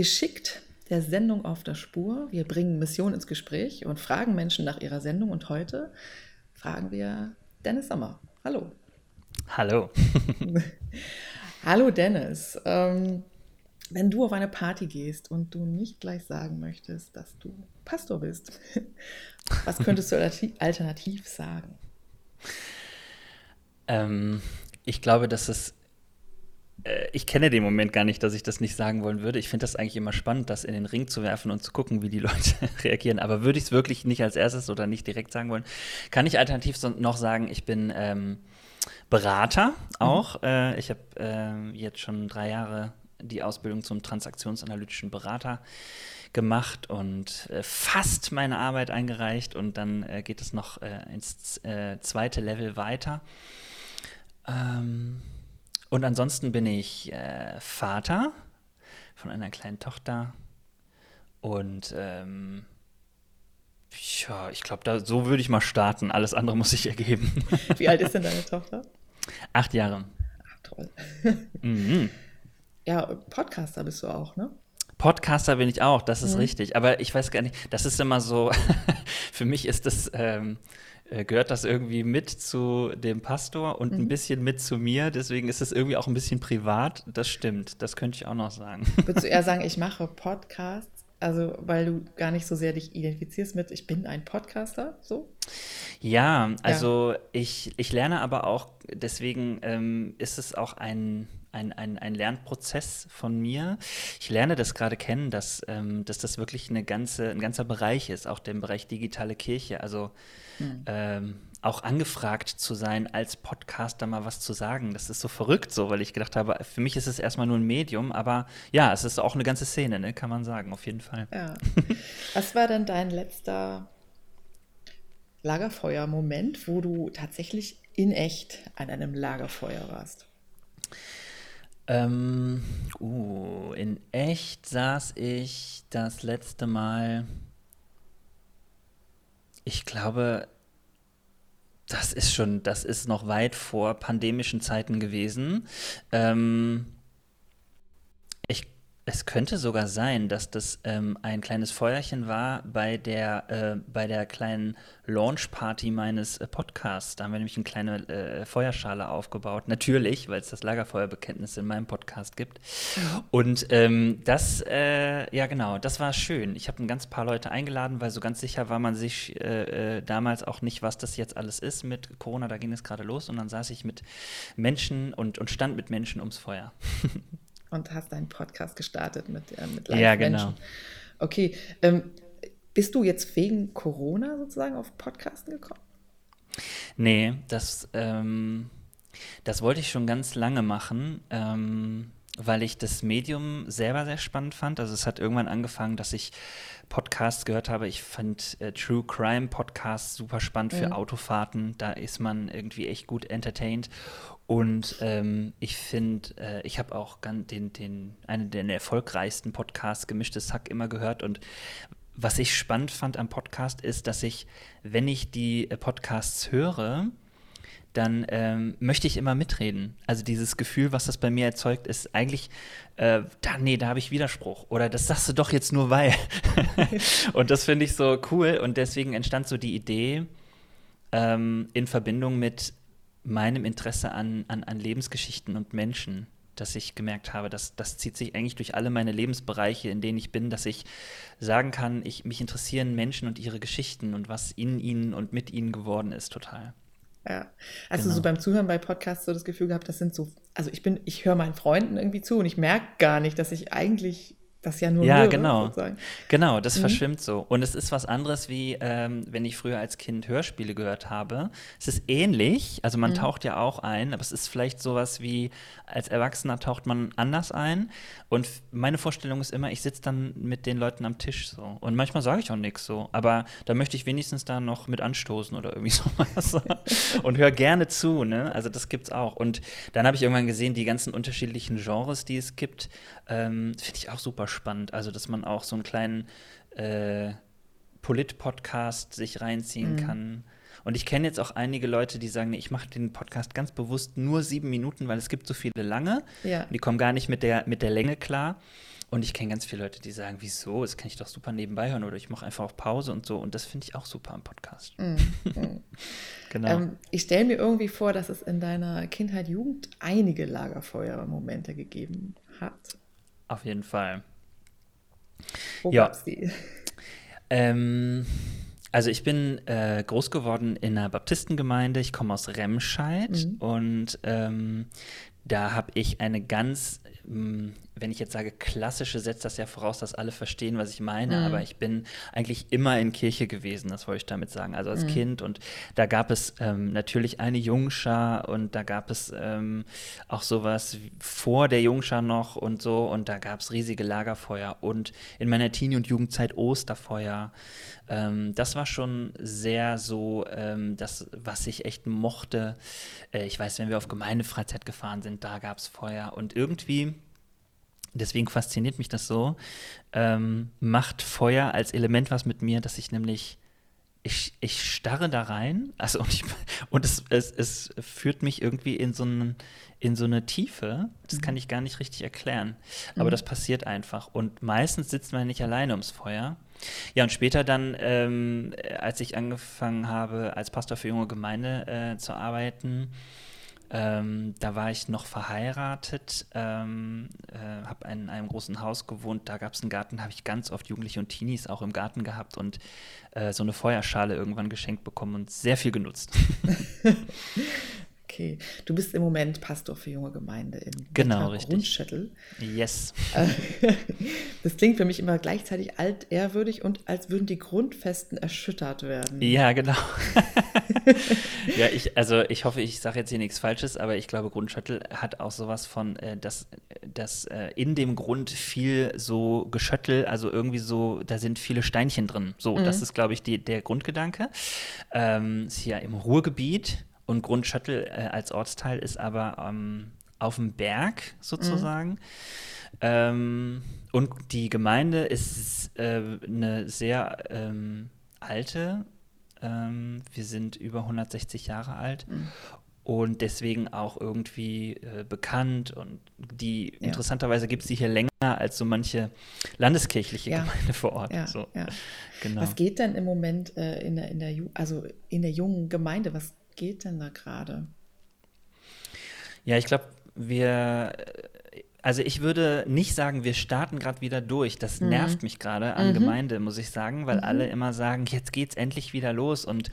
geschickt der Sendung auf der Spur. Wir bringen Mission ins Gespräch und fragen Menschen nach ihrer Sendung. Und heute fragen wir Dennis Sommer. Hallo. Hallo. Hallo Dennis. Ähm, wenn du auf eine Party gehst und du nicht gleich sagen möchtest, dass du Pastor bist, was könntest du alternativ sagen? Ähm, ich glaube, dass es ich kenne den Moment gar nicht, dass ich das nicht sagen wollen würde. Ich finde das eigentlich immer spannend, das in den Ring zu werfen und zu gucken, wie die Leute reagieren. Aber würde ich es wirklich nicht als erstes oder nicht direkt sagen wollen, kann ich alternativ noch sagen, ich bin ähm, Berater mhm. auch. Mhm. Äh, ich habe äh, jetzt schon drei Jahre die Ausbildung zum transaktionsanalytischen Berater gemacht und äh, fast meine Arbeit eingereicht und dann äh, geht es noch äh, ins äh, zweite Level weiter. Ähm, und ansonsten bin ich äh, Vater von einer kleinen Tochter. Und ähm, ja, ich glaube, so würde ich mal starten. Alles andere muss ich ergeben. Wie alt ist denn deine Tochter? Acht Jahre. Ach, toll. Mhm. Ja, Podcaster bist du auch, ne? Podcaster bin ich auch, das ist mhm. richtig. Aber ich weiß gar nicht, das ist immer so, für mich ist das, ähm, äh, gehört das irgendwie mit zu dem Pastor und mhm. ein bisschen mit zu mir. Deswegen ist es irgendwie auch ein bisschen privat. Das stimmt. Das könnte ich auch noch sagen. Würdest du eher sagen, ich mache Podcasts? Also, weil du gar nicht so sehr dich identifizierst mit, ich bin ein Podcaster, so? Ja, also ja. Ich, ich lerne aber auch, deswegen ähm, ist es auch ein, ein, ein, ein Lernprozess von mir. Ich lerne das gerade kennen, dass, ähm, dass das wirklich eine ganze, ein ganzer Bereich ist, auch der Bereich digitale Kirche. Also Mhm. Ähm, auch angefragt zu sein, als Podcaster mal was zu sagen. Das ist so verrückt so, weil ich gedacht habe, für mich ist es erstmal nur ein Medium, aber ja, es ist auch eine ganze Szene, ne? kann man sagen, auf jeden Fall. Ja. was war denn dein letzter Lagerfeuer-Moment, wo du tatsächlich in echt an einem Lagerfeuer warst? Ähm, uh, in echt saß ich das letzte Mal ich glaube, das ist schon, das ist noch weit vor pandemischen Zeiten gewesen. Ähm, es könnte sogar sein, dass das ähm, ein kleines Feuerchen war bei der, äh, bei der kleinen Launch-Party meines äh, Podcasts. Da haben wir nämlich eine kleine äh, Feuerschale aufgebaut. Natürlich, weil es das Lagerfeuerbekenntnis in meinem Podcast gibt. Und ähm, das, äh, ja genau, das war schön. Ich habe ein ganz paar Leute eingeladen, weil so ganz sicher war man sich äh, äh, damals auch nicht, was das jetzt alles ist mit Corona. Da ging es gerade los und dann saß ich mit Menschen und, und stand mit Menschen ums Feuer. und hast deinen Podcast gestartet mit, äh, mit Live-Menschen. Ja, genau. Okay, ähm, bist du jetzt wegen Corona sozusagen auf Podcasten gekommen? Nee, das, ähm, das wollte ich schon ganz lange machen, ähm, weil ich das Medium selber sehr spannend fand. Also es hat irgendwann angefangen, dass ich Podcasts gehört habe. Ich fand äh, True Crime Podcasts super spannend für mhm. Autofahrten. Da ist man irgendwie echt gut entertained. Und ähm, ich finde, äh, ich habe auch den, den, einen der erfolgreichsten Podcasts, Gemischtes Hack, immer gehört. Und was ich spannend fand am Podcast ist, dass ich, wenn ich die äh, Podcasts höre, dann ähm, möchte ich immer mitreden. Also dieses Gefühl, was das bei mir erzeugt, ist eigentlich, äh, da, nee, da habe ich Widerspruch. Oder das sagst du doch jetzt nur weil. und das finde ich so cool. Und deswegen entstand so die Idee ähm, in Verbindung mit meinem Interesse an, an, an Lebensgeschichten und Menschen dass ich gemerkt habe, dass das zieht sich eigentlich durch alle meine Lebensbereiche, in denen ich bin, dass ich sagen kann, ich, mich interessieren Menschen und ihre Geschichten und was in ihnen und mit ihnen geworden ist, total. Ja. Hast genau. du so beim Zuhören bei Podcasts so das Gefühl gehabt, das sind so, also ich bin, ich höre meinen Freunden irgendwie zu und ich merke gar nicht, dass ich eigentlich das ja nur ja, höre, genau. Sozusagen. Genau, das mhm. verschwimmt so. Und es ist was anderes, wie ähm, wenn ich früher als Kind Hörspiele gehört habe. Es ist ähnlich, also man mhm. taucht ja auch ein, aber es ist vielleicht sowas wie, als Erwachsener taucht man anders ein. Und meine Vorstellung ist immer, ich sitze dann mit den Leuten am Tisch so. Und manchmal sage ich auch nichts so, aber da möchte ich wenigstens da noch mit anstoßen oder irgendwie sowas. und höre gerne zu, ne? Also das gibt's auch. Und dann habe ich irgendwann gesehen, die ganzen unterschiedlichen Genres, die es gibt, ähm, finde ich auch super spannend. Also, dass man auch so einen kleinen äh, Polit-Podcast sich reinziehen mhm. kann. Und ich kenne jetzt auch einige Leute, die sagen, nee, ich mache den Podcast ganz bewusst nur sieben Minuten, weil es gibt so viele lange. Ja. Die kommen gar nicht mit der, mit der Länge klar. Und ich kenne ganz viele Leute, die sagen, wieso, das kann ich doch super nebenbei hören oder ich mache einfach auf Pause und so. Und das finde ich auch super am Podcast. Mm, mm. genau. Ähm, ich stelle mir irgendwie vor, dass es in deiner Kindheit, Jugend einige Lagerfeuermomente gegeben hat. Auf jeden Fall. Wo ja. gab's die? Ähm, also ich bin äh, groß geworden in einer Baptistengemeinde. Ich komme aus Remscheid mhm. und ähm, da habe ich eine ganz hm, wenn ich jetzt sage klassische, setzt das ja voraus, dass alle verstehen, was ich meine, mhm. aber ich bin eigentlich immer in Kirche gewesen, das wollte ich damit sagen, also als mhm. Kind und da gab es ähm, natürlich eine Jungschar und da gab es ähm, auch sowas vor der Jungschar noch und so und da gab es riesige Lagerfeuer und in meiner Teenie- und Jugendzeit Osterfeuer. Ähm, das war schon sehr so ähm, das, was ich echt mochte. Äh, ich weiß, wenn wir auf Gemeindefreizeit gefahren sind, da gab es Feuer und irgendwie deswegen fasziniert mich das so, ähm, macht Feuer als Element was mit mir, dass ich nämlich, ich, ich starre da rein, also und, ich, und es, es, es führt mich irgendwie in so, einen, in so eine Tiefe, das mhm. kann ich gar nicht richtig erklären, aber mhm. das passiert einfach und meistens sitzt man nicht alleine ums Feuer. Ja, und später dann, ähm, als ich angefangen habe, als Pastor für junge Gemeinde äh, zu arbeiten, ähm, da war ich noch verheiratet, ähm, äh, habe in einem großen Haus gewohnt, da gab es einen Garten, habe ich ganz oft Jugendliche und Teenies auch im Garten gehabt und äh, so eine Feuerschale irgendwann geschenkt bekommen und sehr viel genutzt. Okay, du bist im Moment Pastor für junge Gemeinde in genau, richtig. Grundschättel. Yes. Das klingt für mich immer gleichzeitig altehrwürdig und als würden die Grundfesten erschüttert werden. Ja, genau. ja, ich, also ich hoffe, ich sage jetzt hier nichts Falsches, aber ich glaube, Grundschüttel hat auch sowas von, äh, dass, dass äh, in dem Grund viel so Geschöttel, also irgendwie so, da sind viele Steinchen drin. So, mhm. das ist, glaube ich, die, der Grundgedanke. Ähm, ist hier im Ruhrgebiet und Grundschöttel äh, als Ortsteil ist aber ähm, auf dem Berg sozusagen. Mhm. Ähm, und die Gemeinde ist äh, eine sehr ähm, alte. Ähm, wir sind über 160 Jahre alt. Mhm. Und deswegen auch irgendwie äh, bekannt. Und die ja. interessanterweise gibt es die hier länger als so manche landeskirchliche ja. Gemeinde vor Ort. Ja, so. genau. Was geht denn im Moment äh, in, der, in, der, also in der jungen Gemeinde? Was geht denn da gerade? Ja, ich glaube, wir, also ich würde nicht sagen, wir starten gerade wieder durch. Das mhm. nervt mich gerade an mhm. Gemeinde, muss ich sagen, weil mhm. alle immer sagen, jetzt geht's endlich wieder los und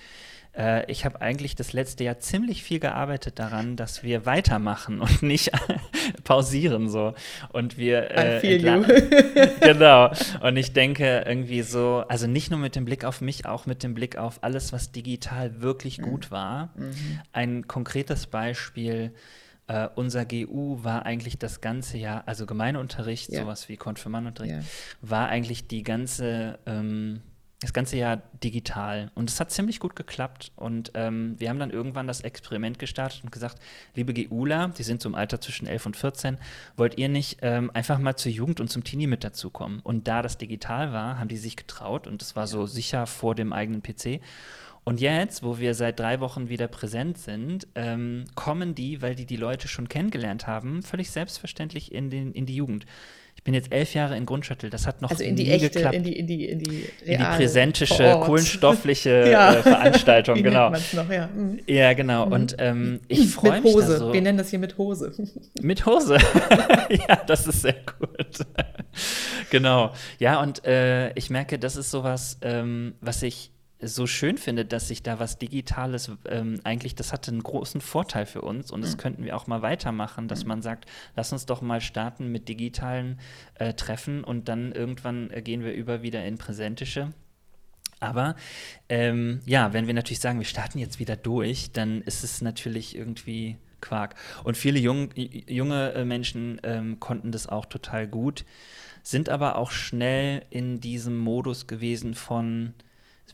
äh, ich habe eigentlich das letzte Jahr ziemlich viel gearbeitet daran, dass wir weitermachen und nicht pausieren so. Und wir äh, genau. Und ich denke irgendwie so, also nicht nur mit dem Blick auf mich, auch mit dem Blick auf alles, was digital wirklich mhm. gut war. Mhm. Ein konkretes Beispiel. Uh, unser GU war eigentlich das ganze Jahr, also Gemeindeunterricht, ja. sowas wie Konfirmandenunterricht, ja. war eigentlich die ganze ähm, das ganze Jahr digital. Und es hat ziemlich gut geklappt. Und ähm, wir haben dann irgendwann das Experiment gestartet und gesagt, liebe GUler, die sind so im Alter zwischen 11 und 14, wollt ihr nicht ähm, einfach mal zur Jugend und zum Teenie mit dazukommen? Und da das digital war, haben die sich getraut und es war so sicher vor dem eigenen PC. Und jetzt, wo wir seit drei Wochen wieder präsent sind, ähm, kommen die, weil die die Leute schon kennengelernt haben, völlig selbstverständlich in, den, in die Jugend bin jetzt elf Jahre in Grundschüttel. Das hat noch also in die nie echte, geklappt. In die, in die, in die, in die präsentische, kohlenstoffliche ja. äh, Veranstaltung, Wie genau. Noch, ja. Mhm. ja. genau. Mhm. Und ähm, ich freue mich. Mit Hose. So. Wir nennen das hier mit Hose. Mit Hose. ja, das ist sehr gut. genau. Ja, und äh, ich merke, das ist sowas, ähm, was ich so schön finde, dass sich da was Digitales ähm, eigentlich, das hatte einen großen Vorteil für uns und das mhm. könnten wir auch mal weitermachen, dass mhm. man sagt, lass uns doch mal starten mit digitalen äh, Treffen und dann irgendwann äh, gehen wir über wieder in präsentische. Aber ähm, ja, wenn wir natürlich sagen, wir starten jetzt wieder durch, dann ist es natürlich irgendwie Quark. Und viele jung, junge äh, Menschen ähm, konnten das auch total gut, sind aber auch schnell in diesem Modus gewesen von,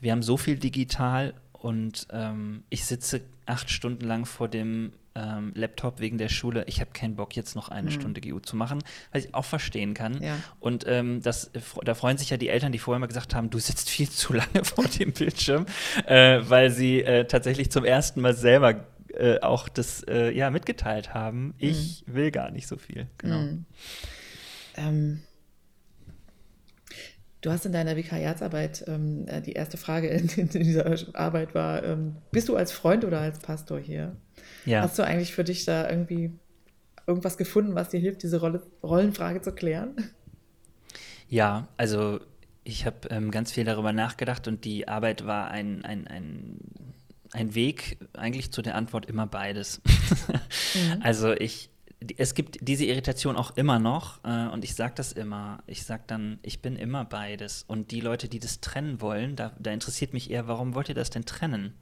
wir haben so viel digital und ähm, ich sitze acht Stunden lang vor dem ähm, Laptop wegen der Schule. Ich habe keinen Bock, jetzt noch eine mhm. Stunde GU zu machen, was ich auch verstehen kann. Ja. Und ähm, das, da freuen sich ja die Eltern, die vorher mal gesagt haben, du sitzt viel zu lange vor dem Bildschirm, äh, weil sie äh, tatsächlich zum ersten Mal selber äh, auch das äh, ja, mitgeteilt haben. Ich mhm. will gar nicht so viel. Genau. Mhm. Du hast in deiner Vikariatsarbeit, ähm, äh, die erste Frage in, in, dieser Arbeit war, ähm, bist du als Freund oder als Pastor hier? Ja. Hast du eigentlich für dich da irgendwie irgendwas gefunden, was dir hilft, diese Rolle, Rollenfrage zu klären? Ja, also ich habe ähm, ganz viel darüber nachgedacht und die Arbeit war ein, ein, ein, ein Weg eigentlich zu der Antwort immer beides. mhm. Also ich, es gibt diese Irritation auch immer noch äh, und ich sage das immer. Ich sage dann, ich bin immer beides. Und die Leute, die das trennen wollen, da, da interessiert mich eher, warum wollt ihr das denn trennen?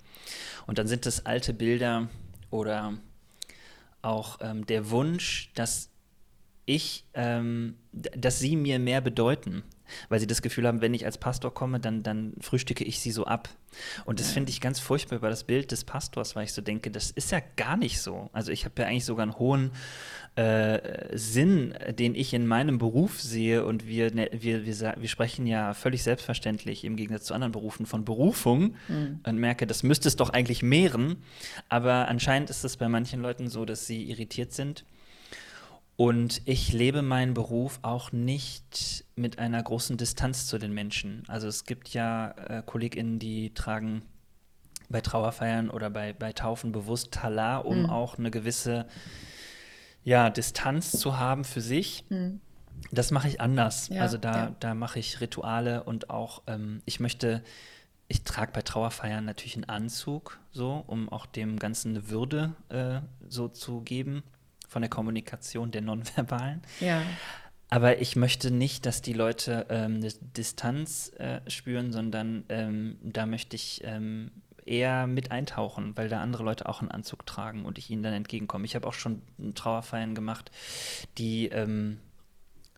Und dann sind das alte Bilder oder auch ähm, der Wunsch, dass ich, ähm, dass sie mir mehr bedeuten weil sie das Gefühl haben, wenn ich als Pastor komme, dann, dann frühstücke ich sie so ab. Und das finde ich ganz furchtbar über das Bild des Pastors, weil ich so denke, das ist ja gar nicht so. Also ich habe ja eigentlich sogar einen hohen äh, Sinn, den ich in meinem Beruf sehe und wir, ne, wir, wir, wir sprechen ja völlig selbstverständlich im Gegensatz zu anderen Berufen von Berufung mhm. und merke, das müsste es doch eigentlich mehren, aber anscheinend ist es bei manchen Leuten so, dass sie irritiert sind und ich lebe meinen Beruf auch nicht mit einer großen Distanz zu den Menschen. Also es gibt ja äh, KollegInnen, die tragen bei Trauerfeiern oder bei, bei Taufen bewusst Talar, um mhm. auch eine gewisse ja, Distanz zu haben für sich. Mhm. Das mache ich anders. Ja, also da, ja. da mache ich Rituale und auch, ähm, ich möchte, ich trage bei Trauerfeiern natürlich einen Anzug, so, um auch dem Ganzen eine Würde äh, so zu geben von der Kommunikation der Nonverbalen. Ja. Aber ich möchte nicht, dass die Leute ähm, eine Distanz äh, spüren, sondern ähm, da möchte ich ähm, eher mit eintauchen, weil da andere Leute auch einen Anzug tragen und ich ihnen dann entgegenkomme. Ich habe auch schon Trauerfeiern gemacht, die ähm,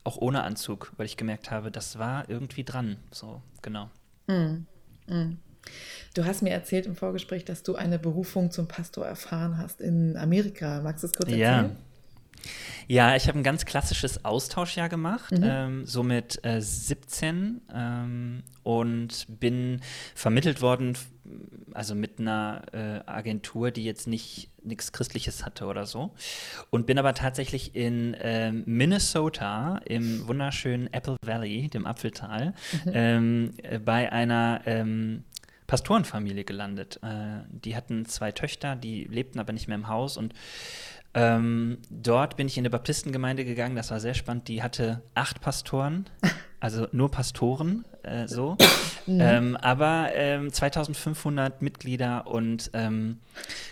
auch ohne Anzug, weil ich gemerkt habe, das war irgendwie dran. So, genau. Mm, mm. Du hast mir erzählt im Vorgespräch, dass du eine Berufung zum Pastor erfahren hast in Amerika. Magst du es kurz erzählen? Ja. Ja, ich habe ein ganz klassisches Austauschjahr gemacht, mhm. ähm, so mit äh, 17 ähm, und bin vermittelt worden, also mit einer äh, Agentur, die jetzt nicht nichts Christliches hatte oder so. Und bin aber tatsächlich in äh, Minnesota im wunderschönen Apple Valley, dem Apfeltal, mhm. ähm, äh, bei einer ähm, Pastorenfamilie gelandet. Äh, die hatten zwei Töchter, die lebten aber nicht mehr im Haus und ähm, dort bin ich in eine Baptistengemeinde gegangen, das war sehr spannend. Die hatte acht Pastoren, also nur Pastoren, äh, so. Mhm. Ähm, aber ähm, 2500 Mitglieder und ähm,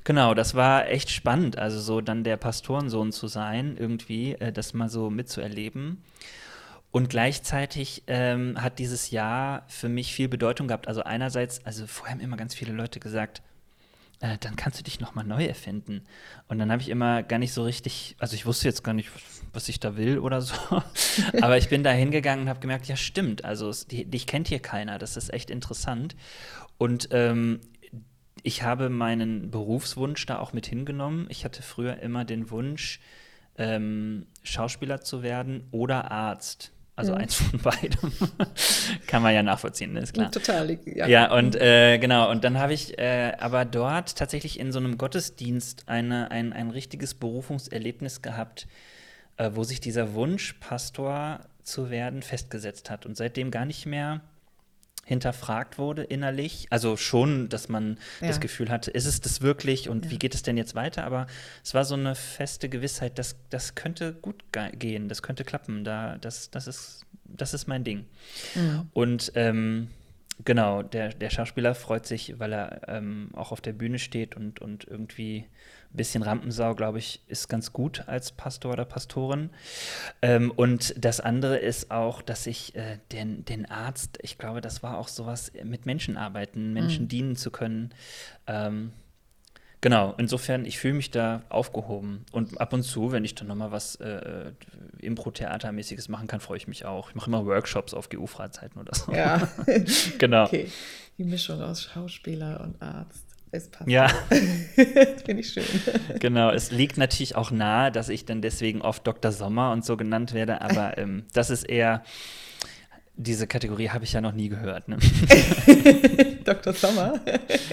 genau, das war echt spannend, also so dann der Pastorensohn zu sein, irgendwie, äh, das mal so mitzuerleben. Und gleichzeitig ähm, hat dieses Jahr für mich viel Bedeutung gehabt. Also einerseits, also vorher haben immer ganz viele Leute gesagt, äh, dann kannst du dich nochmal neu erfinden. Und dann habe ich immer gar nicht so richtig, also ich wusste jetzt gar nicht, was ich da will oder so. Aber ich bin da hingegangen und habe gemerkt, ja stimmt, also es, die, dich kennt hier keiner, das ist echt interessant. Und ähm, ich habe meinen Berufswunsch da auch mit hingenommen. Ich hatte früher immer den Wunsch, ähm, Schauspieler zu werden oder Arzt. Also mhm. eins von beidem. Kann man ja nachvollziehen, ne? ist klar. Total, ja. Ja, und äh, genau, und dann habe ich äh, aber dort tatsächlich in so einem Gottesdienst eine, ein, ein richtiges Berufungserlebnis gehabt, äh, wo sich dieser Wunsch, Pastor zu werden, festgesetzt hat und seitdem gar nicht mehr hinterfragt wurde innerlich. Also schon, dass man ja. das Gefühl hatte, ist es das wirklich und ja. wie geht es denn jetzt weiter? Aber es war so eine feste Gewissheit, dass das könnte gut gehen, das könnte klappen. Da, das, das, ist, das ist mein Ding. Mhm. Und ähm, genau, der, der Schauspieler freut sich, weil er ähm, auch auf der Bühne steht und, und irgendwie bisschen Rampensau, glaube ich, ist ganz gut als Pastor oder Pastorin. Ähm, und das andere ist auch, dass ich äh, den, den Arzt, ich glaube, das war auch sowas mit Menschen arbeiten, Menschen mhm. dienen zu können. Ähm, Genau, insofern, ich fühle mich da aufgehoben. Und ab und zu, wenn ich dann nochmal was äh, äh Impro-Theatermäßiges machen kann, freue ich mich auch. Ich mache immer Workshops auf GU-Freizeiten oder so. Ja. genau. Okay. Die Mischung aus Schauspieler und Arzt. Es passt. Ja. Finde ich schön. Genau, es liegt natürlich auch nahe, dass ich dann deswegen oft Dr. Sommer und so genannt werde, aber ähm, das ist eher diese Kategorie habe ich ja noch nie gehört. Ne? Dr. Sommer.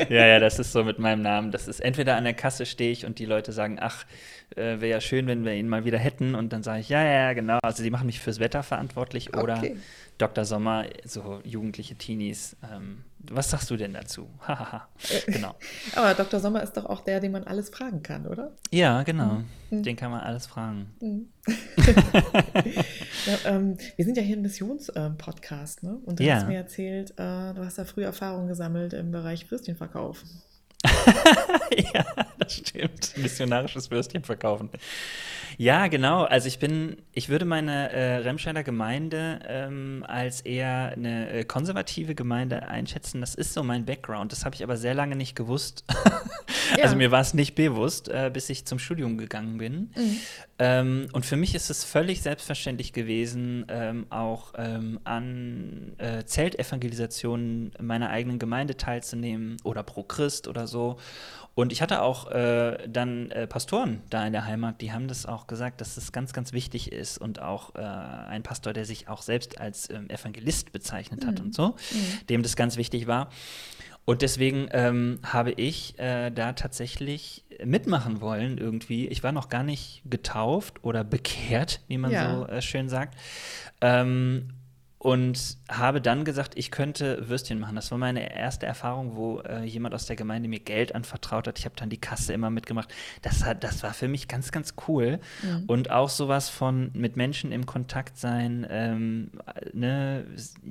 ja, ja, das ist so mit meinem Namen. Das ist entweder an der Kasse stehe ich und die Leute sagen, ach, äh, wäre ja schön, wenn wir ihn mal wieder hätten. Und dann sage ich, ja, ja, genau. Also die machen mich fürs Wetter verantwortlich okay. oder Dr. Sommer, so jugendliche Teenies. Ähm, was sagst du denn dazu? Genau. Aber Dr. Sommer ist doch auch der, den man alles fragen kann, oder? Ja, genau. Mhm. Den kann man alles fragen. Mhm. ja, ähm, wir sind ja hier ein Missions-Podcast, ne? Und du ja. hast mir erzählt, äh, du hast ja früh Erfahrungen gesammelt im Bereich Würstchenverkauf. ja, das stimmt. Missionarisches Würstchen verkaufen. Ja, genau. Also ich bin, ich würde meine äh, Remscheider Gemeinde ähm, als eher eine äh, konservative Gemeinde einschätzen. Das ist so mein Background. Das habe ich aber sehr lange nicht gewusst. ja. Also mir war es nicht bewusst, äh, bis ich zum Studium gegangen bin. Mhm. Ähm, und für mich ist es völlig selbstverständlich gewesen, ähm, auch ähm, an äh, Zeltevangelisationen meiner eigenen Gemeinde teilzunehmen oder pro Christ oder so. Und ich hatte auch äh, dann äh, Pastoren da in der Heimat, die haben das auch gesagt, dass das ganz, ganz wichtig ist. Und auch äh, ein Pastor, der sich auch selbst als ähm, Evangelist bezeichnet hat mhm. und so, mhm. dem das ganz wichtig war. Und deswegen ähm, habe ich äh, da tatsächlich mitmachen wollen irgendwie. Ich war noch gar nicht getauft oder bekehrt, wie man ja. so äh, schön sagt. Ähm, und habe dann gesagt, ich könnte Würstchen machen. Das war meine erste Erfahrung, wo äh, jemand aus der Gemeinde mir Geld anvertraut hat. Ich habe dann die Kasse immer mitgemacht. Das, hat, das war für mich ganz, ganz cool. Mhm. Und auch sowas von mit Menschen im Kontakt sein, ähm, ne,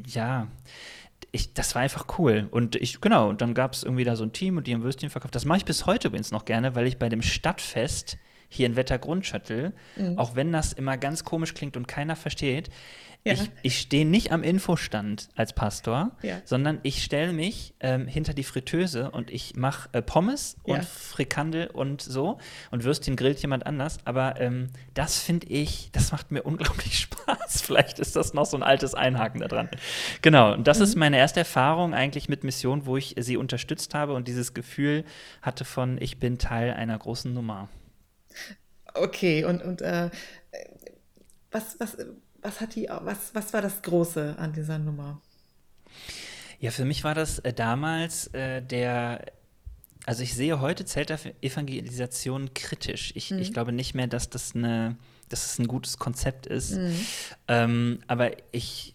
ja. Ich, das war einfach cool. Und ich, genau, und dann gab es irgendwie da so ein Team und die haben Würstchen verkauft. Das mache ich bis heute übrigens noch gerne, weil ich bei dem Stadtfest hier in Wettergrundschöttel, mhm. auch wenn das immer ganz komisch klingt und keiner versteht, ja. Ich, ich stehe nicht am Infostand als Pastor, ja. sondern ich stelle mich ähm, hinter die Fritteuse und ich mache äh, Pommes und ja. Frikandel und so und Würstchen grillt jemand anders. Aber ähm, das finde ich, das macht mir unglaublich Spaß. Vielleicht ist das noch so ein altes Einhaken da dran. Genau, und das mhm. ist meine erste Erfahrung eigentlich mit Mission, wo ich sie unterstützt habe und dieses Gefühl hatte von, ich bin Teil einer großen Nummer. Okay, und, und äh, was, was was hat die, was, was war das Große an dieser Nummer? Ja, für mich war das äh, damals äh, der also ich sehe heute Zeltevangelisation kritisch. Ich, mhm. ich glaube nicht mehr, dass das eine, dass es ein gutes Konzept ist. Mhm. Ähm, aber ich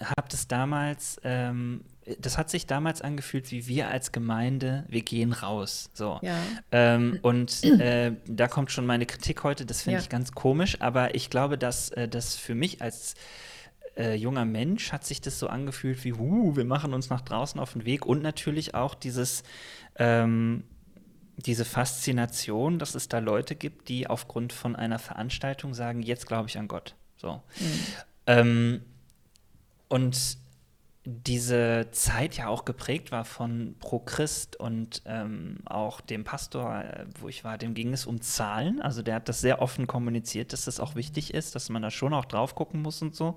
habe das damals ähm, das hat sich damals angefühlt, wie wir als Gemeinde, wir gehen raus. So. Ja. Ähm, und äh, da kommt schon meine Kritik heute, das finde ja. ich ganz komisch, aber ich glaube, dass äh, das für mich als äh, junger Mensch hat sich das so angefühlt wie, uh, wir machen uns nach draußen auf den Weg und natürlich auch dieses, ähm, diese Faszination, dass es da Leute gibt, die aufgrund von einer Veranstaltung sagen, jetzt glaube ich an Gott. So. Mhm. Ähm, und diese Zeit ja auch geprägt war von Pro Christ und ähm, auch dem Pastor, äh, wo ich war, dem ging es um Zahlen. Also der hat das sehr offen kommuniziert, dass das auch wichtig ist, dass man da schon auch drauf gucken muss und so.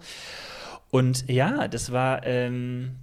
Und ja, das war ähm,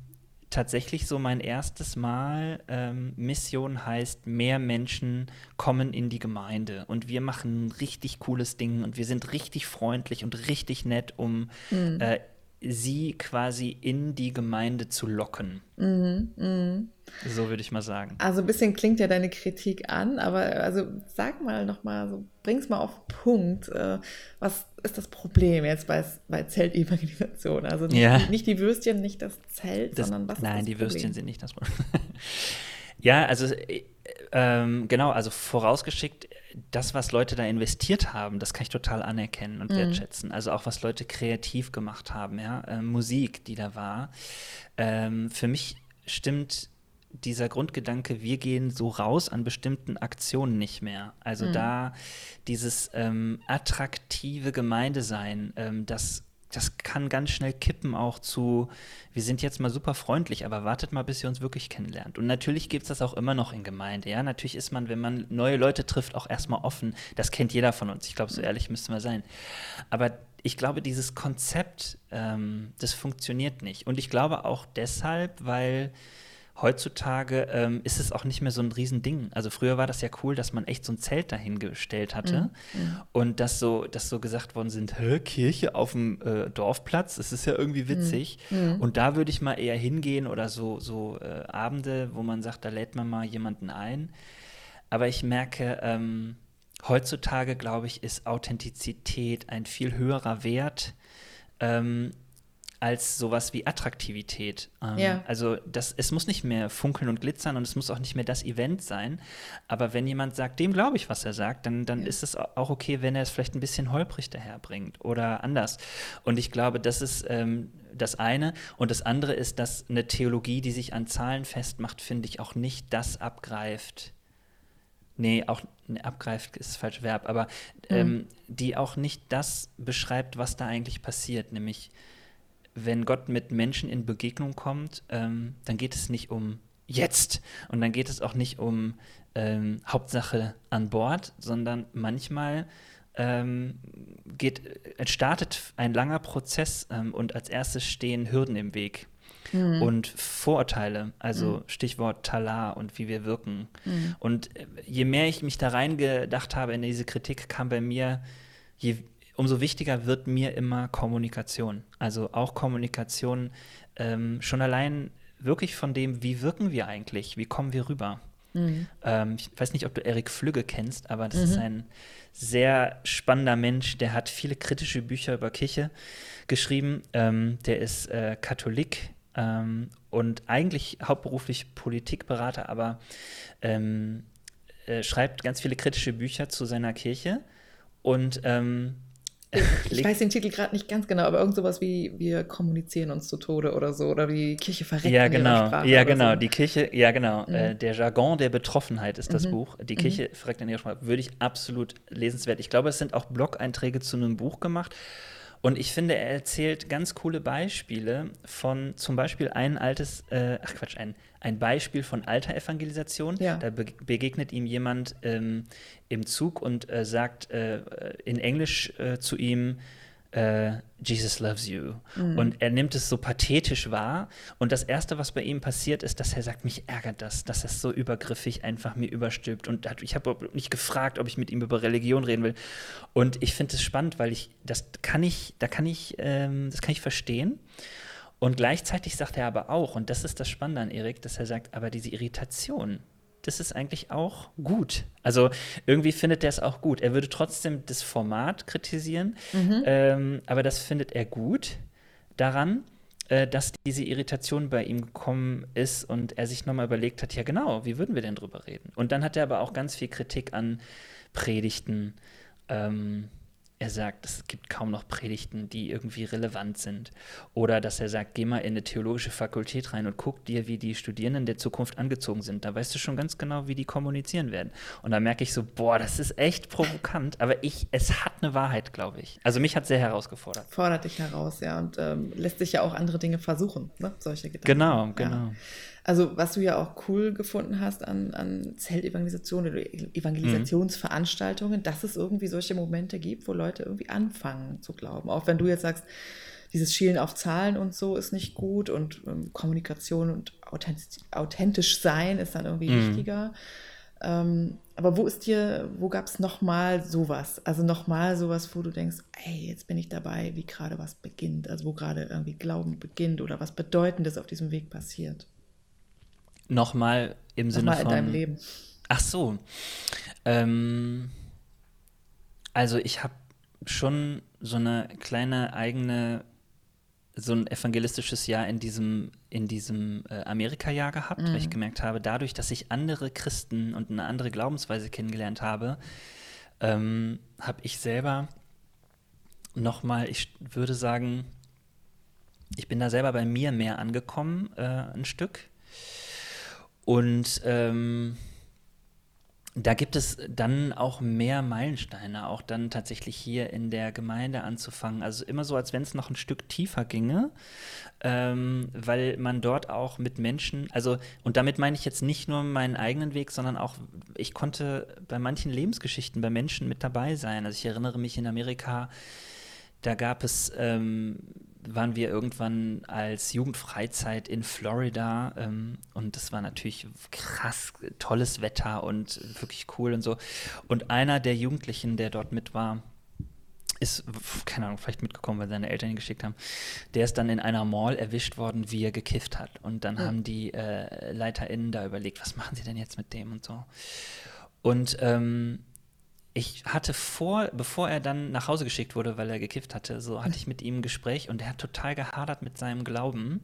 tatsächlich so mein erstes Mal. Ähm, Mission heißt, mehr Menschen kommen in die Gemeinde und wir machen ein richtig cooles Ding und wir sind richtig freundlich und richtig nett, um mhm. äh, sie quasi in die Gemeinde zu locken. Mhm, mh. So würde ich mal sagen. Also ein bisschen klingt ja deine Kritik an, aber also sag mal nochmal, so, bring's mal auf den Punkt. Äh, was ist das Problem jetzt bei, bei Zeltevangelisation? Also nicht, ja. nicht, die Würstchen, nicht das Zelt, das, sondern was Nein, ist das die Problem? Würstchen sind nicht das Problem. ja, also äh, ähm, genau, also vorausgeschickt, das, was Leute da investiert haben, das kann ich total anerkennen und mhm. wertschätzen. Also auch was Leute kreativ gemacht haben, ja, äh, Musik, die da war. Ähm, für mich stimmt dieser Grundgedanke, wir gehen so raus an bestimmten Aktionen nicht mehr. Also mhm. da dieses ähm, attraktive Gemeindesein, ähm, das das kann ganz schnell kippen auch zu, wir sind jetzt mal super freundlich, aber wartet mal, bis ihr uns wirklich kennenlernt. Und natürlich gibt es das auch immer noch in Gemeinde. Ja, natürlich ist man, wenn man neue Leute trifft, auch erstmal offen. Das kennt jeder von uns. Ich glaube, so ehrlich müsste man sein. Aber ich glaube, dieses Konzept, ähm, das funktioniert nicht. Und ich glaube auch deshalb, weil heutzutage ähm, ist es auch nicht mehr so ein Riesending. Also früher war das ja cool, dass man echt so ein Zelt dahingestellt hatte mhm. mhm. und dass so, dass so gesagt worden sind, Kirche auf dem äh, Dorfplatz, das ist ja irgendwie witzig. Mhm. mhm. Und da würde ich mal eher hingehen oder so, so äh, Abende, wo man sagt, da lädt man mal jemanden ein. Aber ich merke, ähm, heutzutage, glaube ich, ist Authentizität ein viel höherer Wert. Ähm, als sowas wie Attraktivität. Ähm, ja. Also das, es muss nicht mehr funkeln und glitzern und es muss auch nicht mehr das Event sein. Aber wenn jemand sagt, dem glaube ich, was er sagt, dann, dann ja. ist es auch okay, wenn er es vielleicht ein bisschen holprig daherbringt oder anders. Und ich glaube, das ist ähm, das eine. Und das andere ist, dass eine Theologie, die sich an Zahlen festmacht, finde ich, auch nicht das abgreift. Nee, auch nee, abgreift ist das falsche Verb, aber mhm. ähm, die auch nicht das beschreibt, was da eigentlich passiert, nämlich wenn Gott mit Menschen in Begegnung kommt, ähm, dann geht es nicht um jetzt und dann geht es auch nicht um ähm, Hauptsache an Bord, sondern manchmal ähm, geht, startet ein langer Prozess ähm, und als erstes stehen Hürden im Weg. Mhm. Und Vorurteile, also mhm. Stichwort Talar und wie wir wirken. Mhm. Und äh, je mehr ich mich da reingedacht habe in diese Kritik, kam bei mir, je umso wichtiger wird mir immer Kommunikation. Also auch Kommunikation ähm, schon allein wirklich von dem, wie wirken wir eigentlich, wie kommen wir rüber. Mhm. Ähm, ich weiß nicht, ob du Erik Flügge kennst, aber das mhm. ist ein sehr spannender Mensch, der hat viele kritische Bücher über Kirche geschrieben. Ähm, der ist äh, Katholik ähm, und eigentlich hauptberuflich Politikberater, aber ähm, äh, schreibt ganz viele kritische Bücher zu seiner Kirche. Und ähm, ich weiß den Titel gerade nicht ganz genau, aber irgend sowas wie wir kommunizieren uns zu Tode oder so oder wie Kirche verreckt ja genau ja genau so. die Kirche ja genau mhm. äh, der Jargon der Betroffenheit ist das mhm. Buch die Kirche mhm. verreckt in ihrer Sprache würde ich absolut lesenswert ich glaube es sind auch Blog-Einträge zu einem Buch gemacht und ich finde, er erzählt ganz coole Beispiele von zum Beispiel ein altes, äh, ach Quatsch, ein, ein Beispiel von alter Evangelisation. Ja. Da be begegnet ihm jemand ähm, im Zug und äh, sagt äh, in Englisch äh, zu ihm, äh, Jesus loves you. Mhm. Und er nimmt es so pathetisch wahr. Und das Erste, was bei ihm passiert, ist, dass er sagt, mich ärgert das, dass er es so übergriffig einfach mir überstülpt. Und ich habe nicht gefragt, ob ich mit ihm über Religion reden will. Und ich finde es spannend, weil ich, das kann ich, da kann ich, ähm, das kann ich verstehen. Und gleichzeitig sagt er aber auch, und das ist das Spannende an Erik, dass er sagt, aber diese Irritation, das ist eigentlich auch gut. Also irgendwie findet er es auch gut. Er würde trotzdem das Format kritisieren, mhm. ähm, aber das findet er gut daran, äh, dass diese Irritation bei ihm gekommen ist und er sich nochmal überlegt hat, ja genau, wie würden wir denn drüber reden? Und dann hat er aber auch ganz viel Kritik an Predigten. Ähm, er sagt, es gibt kaum noch Predigten, die irgendwie relevant sind. Oder dass er sagt, geh mal in eine theologische Fakultät rein und guck dir, wie die Studierenden der Zukunft angezogen sind. Da weißt du schon ganz genau, wie die kommunizieren werden. Und da merke ich so, boah, das ist echt provokant, aber ich, es hat eine Wahrheit, glaube ich. Also mich hat sehr herausgefordert. Fordert dich heraus, ja. Und ähm, lässt sich ja auch andere Dinge versuchen, ne? solche Gedanken. Genau, genau. Ja. Also was du ja auch cool gefunden hast an, an Zeltevangelisation oder Evangelisationsveranstaltungen, mhm. dass es irgendwie solche Momente gibt, wo Leute irgendwie anfangen zu glauben. Auch wenn du jetzt sagst, dieses Schielen auf Zahlen und so ist nicht gut und ähm, Kommunikation und authentisch, authentisch, sein ist dann irgendwie mhm. wichtiger. Ähm, aber wo ist dir, wo gab es nochmal sowas? Also nochmal sowas, wo du denkst, ey, jetzt bin ich dabei, wie gerade was beginnt, also wo gerade irgendwie Glauben beginnt oder was Bedeutendes auf diesem Weg passiert. Nochmal im Sinne Nochmal von. in deinem Leben. Ach so. Ähm, also ich habe schon so eine kleine eigene, so ein evangelistisches Jahr in diesem, in diesem äh, Amerika-Jahr gehabt, mhm. weil ich mhm. gemerkt habe, dadurch, dass ich andere Christen und eine andere Glaubensweise kennengelernt habe, ähm, habe ich selber nochmal, ich würde sagen, ich bin da selber bei mir mehr angekommen, äh, ein Stück. Und ähm, da gibt es dann auch mehr Meilensteine, auch dann tatsächlich hier in der Gemeinde anzufangen. Also immer so, als wenn es noch ein Stück tiefer ginge, ähm, weil man dort auch mit Menschen, also und damit meine ich jetzt nicht nur meinen eigenen Weg, sondern auch, ich konnte bei manchen Lebensgeschichten bei Menschen mit dabei sein. Also ich erinnere mich in Amerika, da gab es ähm, waren wir irgendwann als Jugendfreizeit in Florida ähm, und das war natürlich krass tolles Wetter und wirklich cool und so. Und einer der Jugendlichen, der dort mit war, ist, keine Ahnung, vielleicht mitgekommen, weil seine Eltern ihn geschickt haben. Der ist dann in einer Mall erwischt worden, wie er gekifft hat. Und dann mhm. haben die äh, LeiterInnen da überlegt, was machen sie denn jetzt mit dem und so. Und ähm, ich hatte vor, bevor er dann nach Hause geschickt wurde, weil er gekifft hatte, so hatte ich mit ihm ein Gespräch und er hat total gehadert mit seinem Glauben.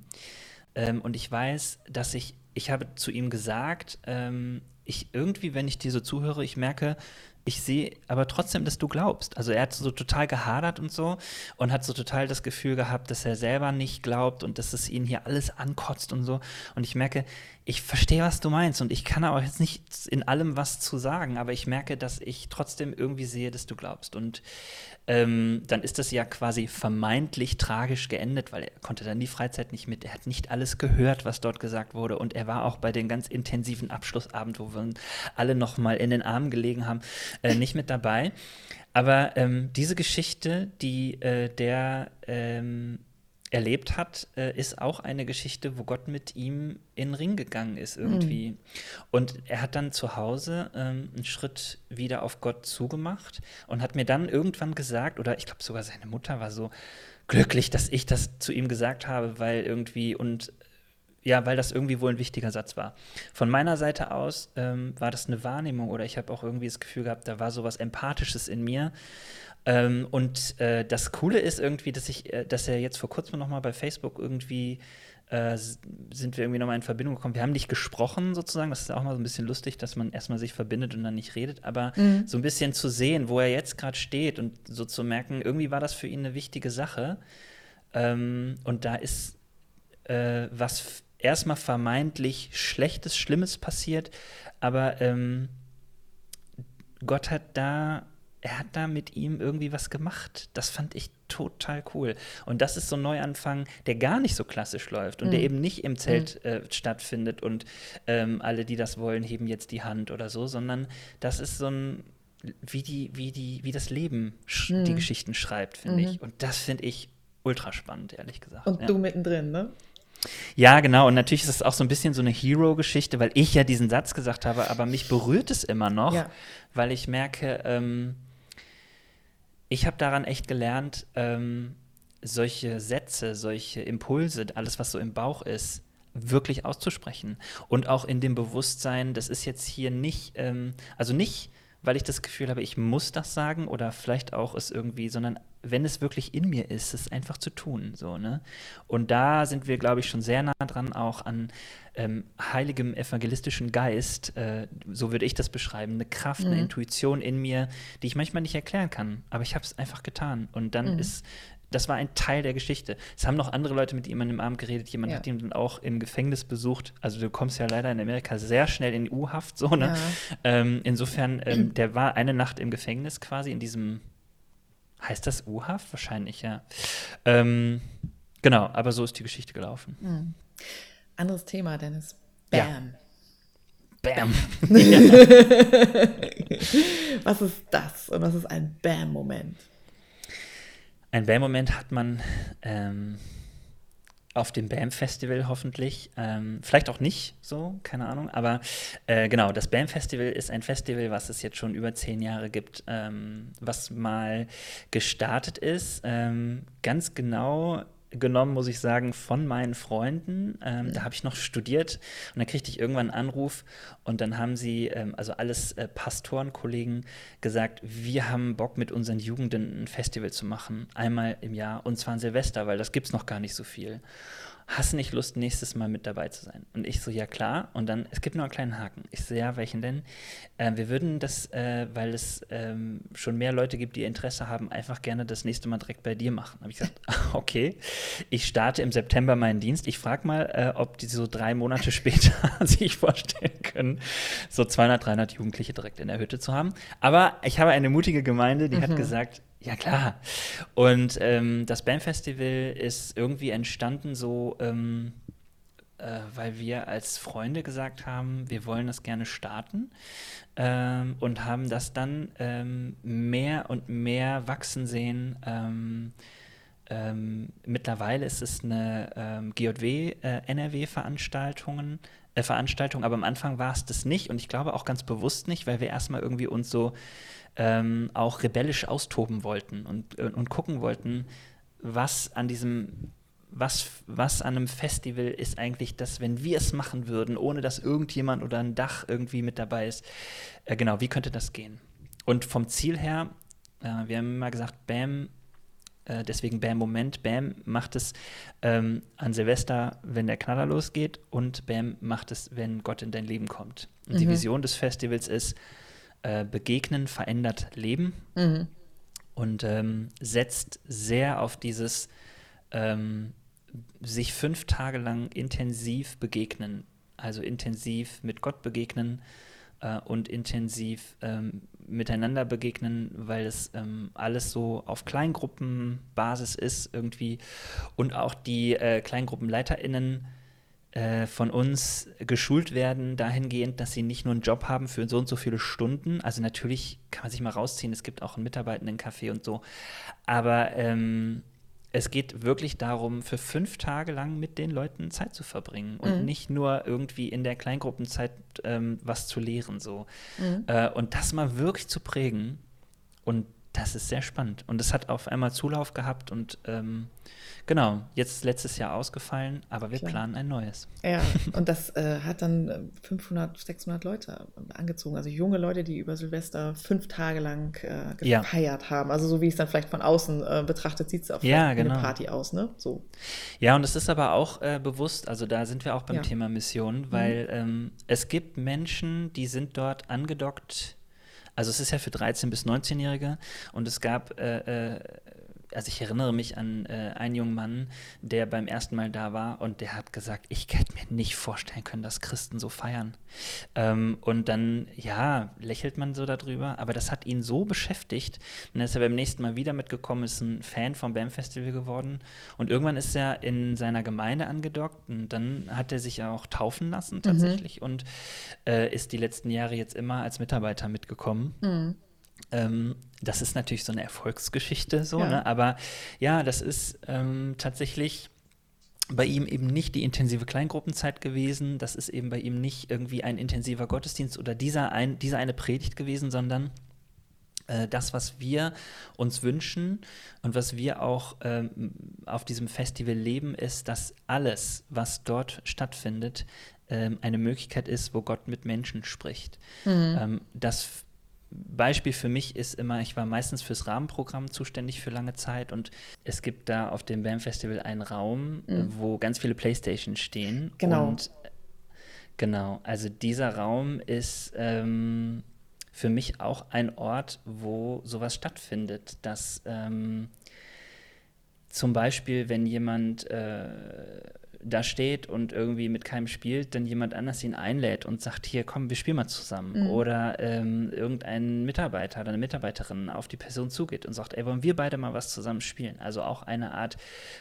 Ähm, und ich weiß, dass ich, ich habe zu ihm gesagt, ähm, ich irgendwie, wenn ich dir so zuhöre, ich merke, ich sehe aber trotzdem, dass du glaubst. Also er hat so total gehadert und so und hat so total das Gefühl gehabt, dass er selber nicht glaubt und dass es ihn hier alles ankotzt und so. Und ich merke, ich verstehe, was du meinst und ich kann aber jetzt nicht in allem was zu sagen, aber ich merke, dass ich trotzdem irgendwie sehe, dass du glaubst. Und ähm, dann ist das ja quasi vermeintlich tragisch geendet, weil er konnte dann die Freizeit nicht mit. Er hat nicht alles gehört, was dort gesagt wurde und er war auch bei den ganz intensiven Abschlussabend, wo wir alle noch mal in den Armen gelegen haben, äh, nicht mit dabei. Aber ähm, diese Geschichte, die äh, der ähm, erlebt hat, äh, ist auch eine Geschichte, wo Gott mit ihm in den Ring gegangen ist irgendwie. Mhm. Und er hat dann zu Hause ähm, einen Schritt wieder auf Gott zugemacht und hat mir dann irgendwann gesagt, oder ich glaube sogar seine Mutter war so glücklich, dass ich das zu ihm gesagt habe, weil irgendwie und ja, weil das irgendwie wohl ein wichtiger Satz war. Von meiner Seite aus ähm, war das eine Wahrnehmung oder ich habe auch irgendwie das Gefühl gehabt, da war sowas Empathisches in mir, ähm, und äh, das Coole ist irgendwie, dass ich, äh, dass er jetzt vor kurzem noch mal bei Facebook irgendwie äh, sind wir irgendwie noch mal in Verbindung gekommen. Wir haben nicht gesprochen sozusagen. Das ist auch mal so ein bisschen lustig, dass man erstmal sich verbindet und dann nicht redet. Aber mhm. so ein bisschen zu sehen, wo er jetzt gerade steht und so zu merken, irgendwie war das für ihn eine wichtige Sache. Ähm, und da ist äh, was erstmal vermeintlich Schlechtes, Schlimmes passiert. Aber ähm, Gott hat da er hat da mit ihm irgendwie was gemacht. Das fand ich total cool. Und das ist so ein Neuanfang, der gar nicht so klassisch läuft und mhm. der eben nicht im Zelt mhm. äh, stattfindet und ähm, alle, die das wollen, heben jetzt die Hand oder so, sondern das ist so ein, wie die, wie die, wie das Leben mhm. die Geschichten schreibt, finde ich. Mhm. Und das finde ich ultra spannend, ehrlich gesagt. Und ja. du mittendrin, ne? Ja, genau. Und natürlich ist es auch so ein bisschen so eine Hero-Geschichte, weil ich ja diesen Satz gesagt habe, aber mich berührt es immer noch, ja. weil ich merke, ähm, ich habe daran echt gelernt, ähm, solche Sätze, solche Impulse, alles, was so im Bauch ist, wirklich auszusprechen. Und auch in dem Bewusstsein, das ist jetzt hier nicht, ähm, also nicht, weil ich das Gefühl habe, ich muss das sagen oder vielleicht auch es irgendwie, sondern wenn es wirklich in mir ist, es einfach zu tun. So, ne? Und da sind wir, glaube ich, schon sehr nah dran, auch an ähm, heiligem evangelistischen Geist, äh, so würde ich das beschreiben, eine Kraft, mhm. eine Intuition in mir, die ich manchmal nicht erklären kann. Aber ich habe es einfach getan. Und dann mhm. ist das war ein Teil der Geschichte. Es haben noch andere Leute mit ihm an dem Abend geredet. Jemand ja. hat ihn dann auch im Gefängnis besucht. Also du kommst ja leider in Amerika sehr schnell in U-Haft, so, ne? Ja. Ähm, insofern, ähm, der war eine Nacht im Gefängnis quasi in diesem Heißt das U-Haft? Wahrscheinlich, ja. Ähm, genau, aber so ist die Geschichte gelaufen. Mhm. Anderes Thema, Dennis. Bam. Ja. Bam. was ist das und was ist ein Bam-Moment? Ein Bam-Moment hat man ähm, auf dem BAM-Festival hoffentlich. Ähm, vielleicht auch nicht so, keine Ahnung. Aber äh, genau, das BAM-Festival ist ein Festival, was es jetzt schon über zehn Jahre gibt, ähm, was mal gestartet ist. Ähm, ganz genau genommen, muss ich sagen, von meinen Freunden. Ähm, mhm. Da habe ich noch studiert und dann kriegte ich irgendwann einen Anruf und dann haben sie, ähm, also alles äh, Pastorenkollegen, gesagt, wir haben Bock mit unseren Jugenden ein Festival zu machen, einmal im Jahr und zwar an Silvester, weil das gibt es noch gar nicht so viel hast du nicht Lust, nächstes Mal mit dabei zu sein? Und ich so, ja klar. Und dann, es gibt nur einen kleinen Haken. Ich so, ja, welchen denn? Äh, wir würden das, äh, weil es ähm, schon mehr Leute gibt, die Interesse haben, einfach gerne das nächste Mal direkt bei dir machen. Habe ich gesagt, okay. Ich starte im September meinen Dienst. Ich frage mal, äh, ob die so drei Monate später sich vorstellen können, so 200, 300 Jugendliche direkt in der Hütte zu haben. Aber ich habe eine mutige Gemeinde, die mhm. hat gesagt, ja, klar. Und ähm, das Bandfestival ist irgendwie entstanden so, ähm, äh, weil wir als Freunde gesagt haben, wir wollen das gerne starten ähm, und haben das dann ähm, mehr und mehr wachsen sehen. Ähm, ähm, mittlerweile ist es eine ähm, GJW-NRW-Veranstaltung, äh, äh, Veranstaltung, aber am Anfang war es das nicht und ich glaube auch ganz bewusst nicht, weil wir erstmal irgendwie uns so ähm, auch rebellisch austoben wollten und, äh, und gucken wollten, was an diesem was, was an einem Festival ist eigentlich das, wenn wir es machen würden, ohne dass irgendjemand oder ein Dach irgendwie mit dabei ist. Äh, genau, wie könnte das gehen? Und vom Ziel her, äh, wir haben immer gesagt, BAM, äh, deswegen BAM Moment, BAM macht es ähm, an Silvester, wenn der Knaller losgeht und BAM macht es, wenn Gott in dein Leben kommt. Und mhm. die Vision des Festivals ist, äh, begegnen verändert Leben mhm. und ähm, setzt sehr auf dieses ähm, sich fünf Tage lang intensiv begegnen, also intensiv mit Gott begegnen äh, und intensiv ähm, miteinander begegnen, weil es ähm, alles so auf Kleingruppenbasis ist irgendwie und auch die äh, KleingruppenleiterInnen äh, von uns geschult werden dahingehend, dass sie nicht nur einen Job haben für so und so viele Stunden. Also natürlich kann man sich mal rausziehen, es gibt auch einen Mitarbeitenden-Café und so. Aber ähm, es geht wirklich darum, für fünf Tage lang mit den Leuten Zeit zu verbringen und mhm. nicht nur irgendwie in der Kleingruppenzeit ähm, was zu lehren. So. Mhm. Äh, und das mal wirklich zu prägen. Und das ist sehr spannend. Und es hat auf einmal Zulauf gehabt und ähm, genau, jetzt letztes Jahr ausgefallen, aber wir Klar. planen ein neues. Ja, und das äh, hat dann 500, äh, 600 Leute angezogen, also junge Leute, die über Silvester fünf Tage lang äh, gefeiert ja. haben. Also so wie es dann vielleicht von außen äh, betrachtet, sieht es auf ja, genau. eine Party aus, ne? So. Ja, und es ist aber auch äh, bewusst, also da sind wir auch beim ja. Thema Mission, weil mhm. ähm, es gibt Menschen, die sind dort angedockt also es ist ja für 13- bis 19-Jährige und es gab äh, äh, also ich erinnere mich an äh, einen jungen Mann, der beim ersten Mal da war und der hat gesagt, ich hätte mir nicht vorstellen können, dass Christen so feiern. Ähm, und dann, ja, lächelt man so darüber, aber das hat ihn so beschäftigt. Und dann ist er beim nächsten Mal wieder mitgekommen, ist ein Fan vom BAM Festival geworden. Und irgendwann ist er in seiner Gemeinde angedockt und dann hat er sich auch taufen lassen mhm. tatsächlich mhm. und äh, ist die letzten Jahre jetzt immer als Mitarbeiter mitgekommen. Mhm. Ähm, das ist natürlich so eine Erfolgsgeschichte, so, ja. ne? aber ja, das ist ähm, tatsächlich bei ihm eben nicht die intensive Kleingruppenzeit gewesen, das ist eben bei ihm nicht irgendwie ein intensiver Gottesdienst oder dieser, ein, dieser eine Predigt gewesen, sondern äh, das, was wir uns wünschen und was wir auch ähm, auf diesem Festival leben, ist, dass alles, was dort stattfindet, ähm, eine Möglichkeit ist, wo Gott mit Menschen spricht. Mhm. Ähm, das Beispiel für mich ist immer, ich war meistens fürs Rahmenprogramm zuständig für lange Zeit und es gibt da auf dem BAM Festival einen Raum, mhm. wo ganz viele Playstations stehen. Genau. Und genau, also dieser Raum ist ähm, für mich auch ein Ort, wo sowas stattfindet, dass ähm, zum Beispiel, wenn jemand äh, da steht und irgendwie mit keinem spielt, dann jemand anders ihn einlädt und sagt, hier komm, wir spielen mal zusammen. Mhm. Oder ähm, irgendein Mitarbeiter oder eine Mitarbeiterin auf die Person zugeht und sagt, ey, wollen wir beide mal was zusammen spielen? Also auch eine Art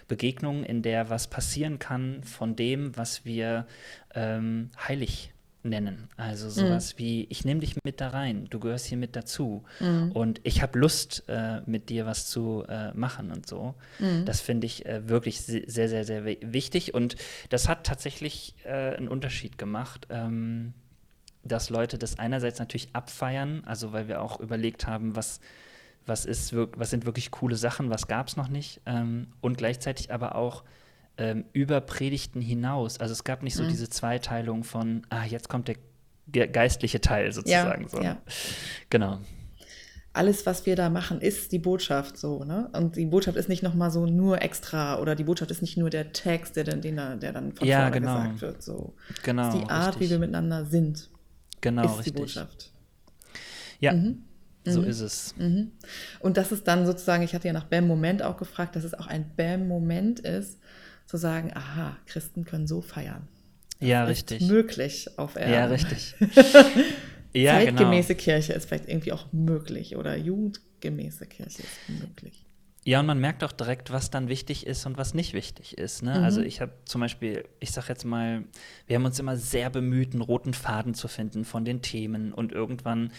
Begegnung, in der was passieren kann von dem, was wir ähm, heilig nennen. Also mhm. sowas mhm. wie, ich nehme dich mit da rein, du gehörst hier mit dazu mhm. und ich habe Lust, äh, mit dir was zu äh, machen und so. Mhm. Das finde ich äh, wirklich sehr, sehr, sehr wichtig und das hat tatsächlich äh, einen Unterschied gemacht. Ähm, dass Leute das einerseits natürlich abfeiern, also weil wir auch überlegt haben, was, was, ist, was sind wirklich coole Sachen, was gab es noch nicht, ähm, und gleichzeitig aber auch ähm, über Predigten hinaus. Also es gab nicht so mhm. diese Zweiteilung von, ah, jetzt kommt der geistliche Teil sozusagen. Ja, so. ja. Genau. Alles, was wir da machen, ist die Botschaft so, ne? Und die Botschaft ist nicht nochmal so nur extra oder die Botschaft ist nicht nur der Text, der dann, der dann von ja, genau. gesagt wird. So. Genau. Das ist die Art, richtig. wie wir miteinander sind. Genau, ist richtig. die Botschaft. Ja. Mhm. So mhm. ist es. Mhm. Und das ist dann sozusagen, ich hatte ja nach BAM-Moment auch gefragt, dass es auch ein BAM-Moment ist, zu sagen, aha, Christen können so feiern. Das ja, richtig. Möglich auf Erden. Ja, richtig. ja, Zeitgemäße genau. Kirche ist vielleicht irgendwie auch möglich oder jugendgemäße Kirche ist möglich. Ja, und man merkt auch direkt, was dann wichtig ist und was nicht wichtig ist. Ne? Mhm. Also ich habe zum Beispiel, ich sage jetzt mal, wir haben uns immer sehr bemüht, einen roten Faden zu finden von den Themen und irgendwann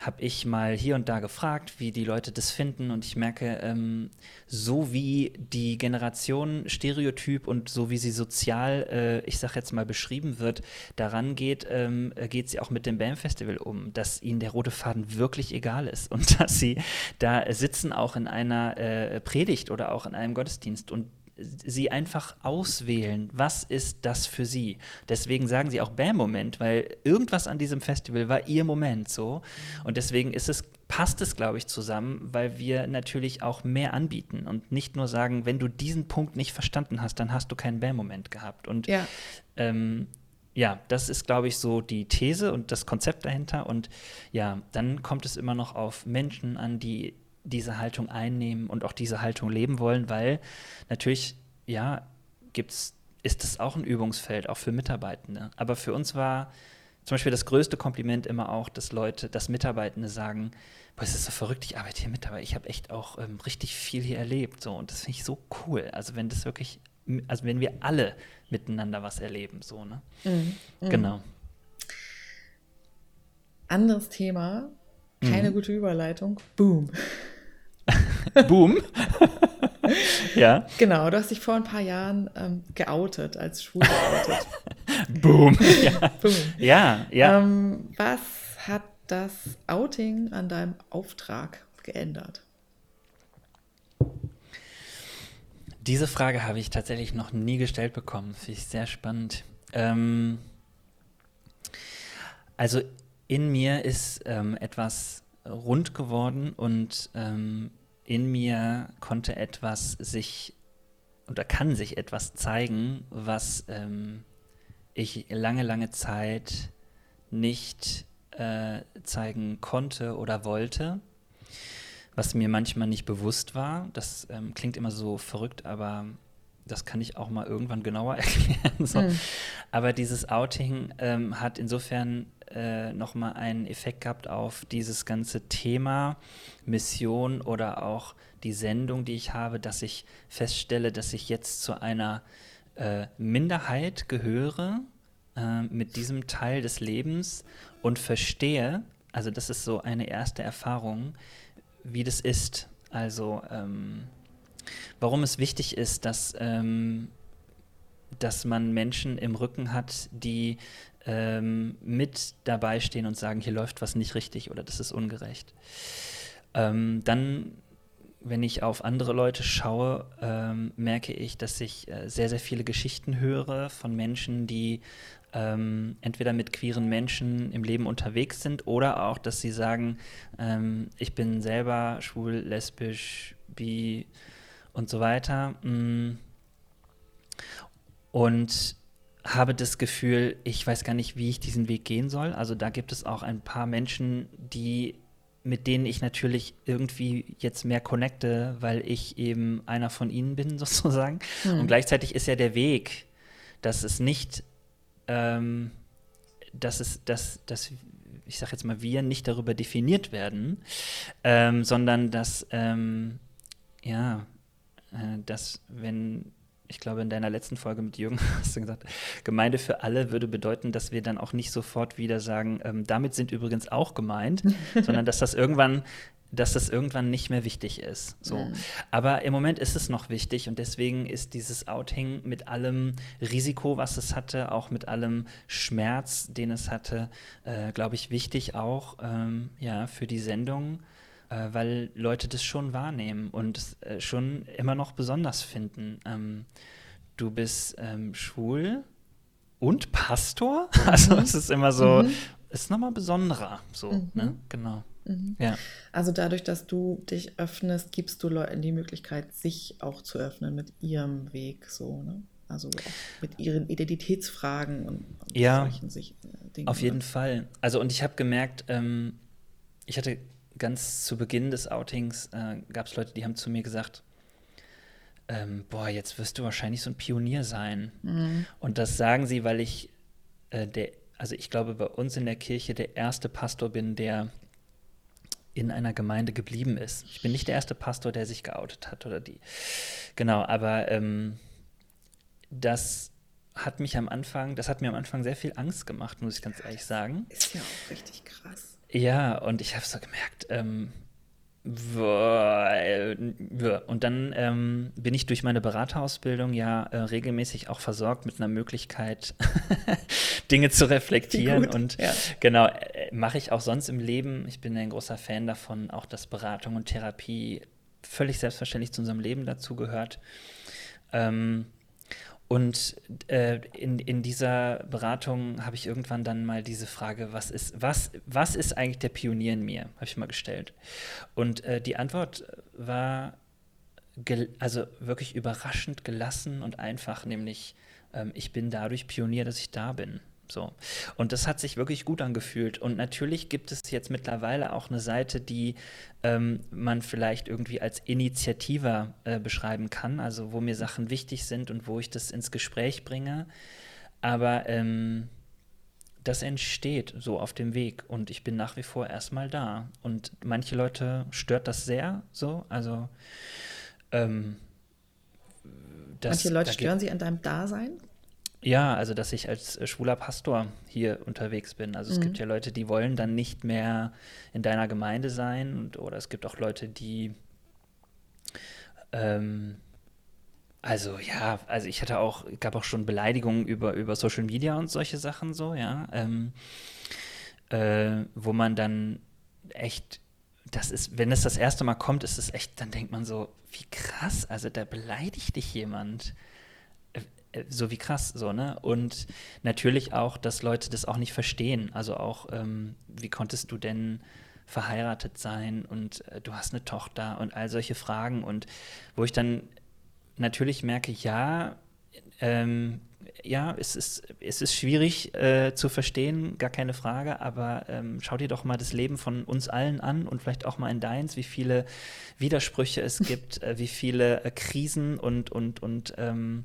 habe ich mal hier und da gefragt, wie die Leute das finden. Und ich merke, ähm, so wie die Generation Stereotyp und so wie sie sozial, äh, ich sage jetzt mal, beschrieben wird, daran geht, ähm, geht sie auch mit dem BAM-Festival um, dass ihnen der rote Faden wirklich egal ist und dass sie da sitzen auch in einer äh, Predigt oder auch in einem Gottesdienst und sie einfach auswählen, was ist das für sie. Deswegen sagen sie auch Bam-Moment, weil irgendwas an diesem Festival war ihr Moment so. Und deswegen ist es, passt es, glaube ich, zusammen, weil wir natürlich auch mehr anbieten und nicht nur sagen, wenn du diesen Punkt nicht verstanden hast, dann hast du keinen Bam-Moment gehabt. Und ja. Ähm, ja, das ist, glaube ich, so die These und das Konzept dahinter. Und ja, dann kommt es immer noch auf Menschen an, die diese Haltung einnehmen und auch diese Haltung leben wollen, weil natürlich, ja, gibt's, ist das auch ein Übungsfeld, auch für Mitarbeitende. Aber für uns war zum Beispiel das größte Kompliment immer auch, dass Leute, dass Mitarbeitende sagen, boah, es ist so verrückt, ich arbeite hier mit, aber ich habe echt auch ähm, richtig viel hier erlebt. So, und das finde ich so cool. Also wenn das wirklich, also wenn wir alle miteinander was erleben, so, ne? Mhm. mhm. Genau. Anderes Thema, keine mhm. gute Überleitung. Boom. Boom. ja. Genau, du hast dich vor ein paar Jahren ähm, geoutet, als schwul geoutet. Boom. Ja, Boom. ja. ja. Ähm, was hat das Outing an deinem Auftrag geändert? Diese Frage habe ich tatsächlich noch nie gestellt bekommen. Finde ich sehr spannend. Ähm, also in mir ist ähm, etwas rund geworden und ähm, in mir konnte etwas sich oder kann sich etwas zeigen, was ähm, ich lange, lange Zeit nicht äh, zeigen konnte oder wollte, was mir manchmal nicht bewusst war. Das ähm, klingt immer so verrückt, aber das kann ich auch mal irgendwann genauer erklären. So. Mhm. Aber dieses Outing ähm, hat insofern äh, nochmal einen Effekt gehabt auf dieses ganze Thema Mission oder auch die Sendung, die ich habe, dass ich feststelle, dass ich jetzt zu einer äh, Minderheit gehöre äh, mit diesem Teil des Lebens und verstehe, also das ist so eine erste Erfahrung, wie das ist. Also ähm, warum es wichtig ist, dass, ähm, dass man Menschen im Rücken hat, die ähm, mit dabei stehen und sagen, hier läuft was nicht richtig oder das ist ungerecht. Ähm, dann, wenn ich auf andere Leute schaue, ähm, merke ich, dass ich äh, sehr, sehr viele Geschichten höre von Menschen, die ähm, entweder mit queeren Menschen im Leben unterwegs sind oder auch, dass sie sagen, ähm, ich bin selber schwul, lesbisch, bi und so weiter. Mm. Und habe das Gefühl, ich weiß gar nicht, wie ich diesen Weg gehen soll. Also da gibt es auch ein paar Menschen, die mit denen ich natürlich irgendwie jetzt mehr connecte, weil ich eben einer von ihnen bin, sozusagen. Mhm. Und gleichzeitig ist ja der Weg, dass es nicht, ähm, dass es, dass, dass, ich sag jetzt mal, wir nicht darüber definiert werden, ähm, sondern dass, ähm, ja, äh, dass wenn ich glaube, in deiner letzten Folge mit Jürgen hast du gesagt, Gemeinde für alle würde bedeuten, dass wir dann auch nicht sofort wieder sagen, ähm, damit sind übrigens auch gemeint, sondern dass das irgendwann dass das irgendwann nicht mehr wichtig ist. So. Mhm. Aber im Moment ist es noch wichtig und deswegen ist dieses Outing mit allem Risiko, was es hatte, auch mit allem Schmerz, den es hatte, äh, glaube ich, wichtig auch ähm, ja, für die Sendung äh, weil Leute das schon wahrnehmen und äh, schon immer noch besonders finden. Ähm, du bist ähm, schwul und Pastor? Mhm. Also es ist immer so, mhm. ist nochmal besonderer, so, mhm. ne? Genau. Mhm. Ja. Also dadurch, dass du dich öffnest, gibst du Leuten die Möglichkeit, sich auch zu öffnen mit ihrem Weg, so, ne? Also mit ihren Identitätsfragen und, und ja, solchen sich, äh, Dingen. Auf jeden ne? Fall. Also und ich habe gemerkt, ähm, ich hatte ganz zu Beginn des Outings äh, gab es Leute, die haben zu mir gesagt, ähm, boah, jetzt wirst du wahrscheinlich so ein Pionier sein. Mhm. Und das sagen sie, weil ich äh, der, also ich glaube, bei uns in der Kirche der erste Pastor bin, der in einer Gemeinde geblieben ist. Ich bin nicht der erste Pastor, der sich geoutet hat oder die. Genau, aber ähm, das hat mich am Anfang, das hat mir am Anfang sehr viel Angst gemacht, muss ich ganz ehrlich sagen. Ist ja auch richtig krass. Ja, und ich habe so gemerkt, ähm, und dann ähm, bin ich durch meine Beraterausbildung ja äh, regelmäßig auch versorgt mit einer Möglichkeit, Dinge zu reflektieren. Und ja. genau, äh, mache ich auch sonst im Leben. Ich bin ein großer Fan davon, auch dass Beratung und Therapie völlig selbstverständlich zu unserem Leben dazugehört. Ähm, und äh, in, in dieser Beratung habe ich irgendwann dann mal diese Frage, was ist, was, was ist eigentlich der Pionier in mir, habe ich mal gestellt. Und äh, die Antwort war also wirklich überraschend gelassen und einfach, nämlich ähm, ich bin dadurch Pionier, dass ich da bin. So. Und das hat sich wirklich gut angefühlt. Und natürlich gibt es jetzt mittlerweile auch eine Seite, die ähm, man vielleicht irgendwie als Initiativer äh, beschreiben kann, also wo mir Sachen wichtig sind und wo ich das ins Gespräch bringe. Aber ähm, das entsteht so auf dem Weg und ich bin nach wie vor erstmal da. Und manche Leute stört das sehr so. Also ähm, das, Manche Leute stören sie an deinem Dasein? Ja, also dass ich als äh, schwuler Pastor hier unterwegs bin. Also es mhm. gibt ja Leute, die wollen dann nicht mehr in deiner Gemeinde sein und, oder es gibt auch Leute, die ähm, also ja, also ich hatte auch, gab auch schon Beleidigungen über, über Social Media und solche Sachen so, ja, ähm, äh, wo man dann echt, das ist, wenn es das erste Mal kommt, ist es echt, dann denkt man so, wie krass, also da beleidigt dich jemand. Äh, so wie krass, so, ne? Und natürlich auch, dass Leute das auch nicht verstehen. Also auch, ähm, wie konntest du denn verheiratet sein und äh, du hast eine Tochter und all solche Fragen und wo ich dann natürlich merke, ja, ähm, ja, es ist, es ist schwierig äh, zu verstehen, gar keine Frage, aber ähm, schau dir doch mal das Leben von uns allen an und vielleicht auch mal in deins, wie viele Widersprüche es gibt, äh, wie viele äh, Krisen und, und, und ähm,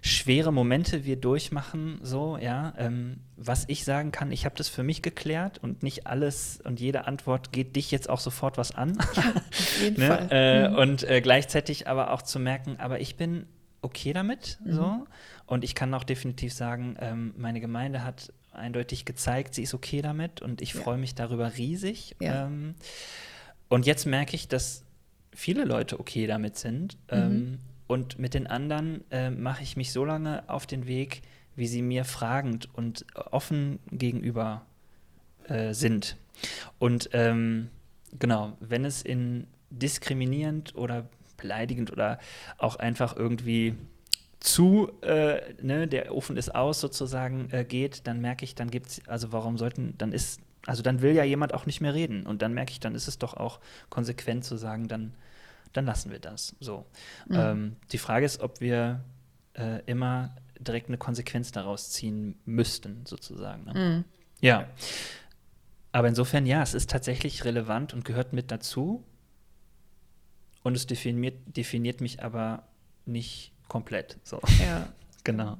schwere Momente wir durchmachen, so, ja. Ähm, was ich sagen kann, ich habe das für mich geklärt und nicht alles und jede Antwort geht dich jetzt auch sofort was an. Ja, auf jeden ne? Fall. Äh, mhm. Und äh, gleichzeitig aber auch zu merken, aber ich bin okay damit, mhm. so. Und ich kann auch definitiv sagen, ähm, meine Gemeinde hat eindeutig gezeigt, sie ist okay damit und ich ja. freue mich darüber riesig. Ja. Ähm, und jetzt merke ich, dass viele Leute okay damit sind. Mhm. Und mit den anderen äh, mache ich mich so lange auf den Weg, wie sie mir fragend und offen gegenüber äh, sind. Und ähm, genau, wenn es in diskriminierend oder beleidigend oder auch einfach irgendwie zu, äh, ne, der Ofen ist aus sozusagen äh, geht, dann merke ich, dann gibt es, also warum sollten, dann ist, also dann will ja jemand auch nicht mehr reden. Und dann merke ich, dann ist es doch auch konsequent zu sagen, dann dann lassen wir das. So. Mhm. Ähm, die Frage ist, ob wir äh, immer direkt eine Konsequenz daraus ziehen müssten, sozusagen. Ne? Mhm. Ja. Aber insofern, ja, es ist tatsächlich relevant und gehört mit dazu. Und es definiert, definiert mich aber nicht komplett. So. Ja. genau.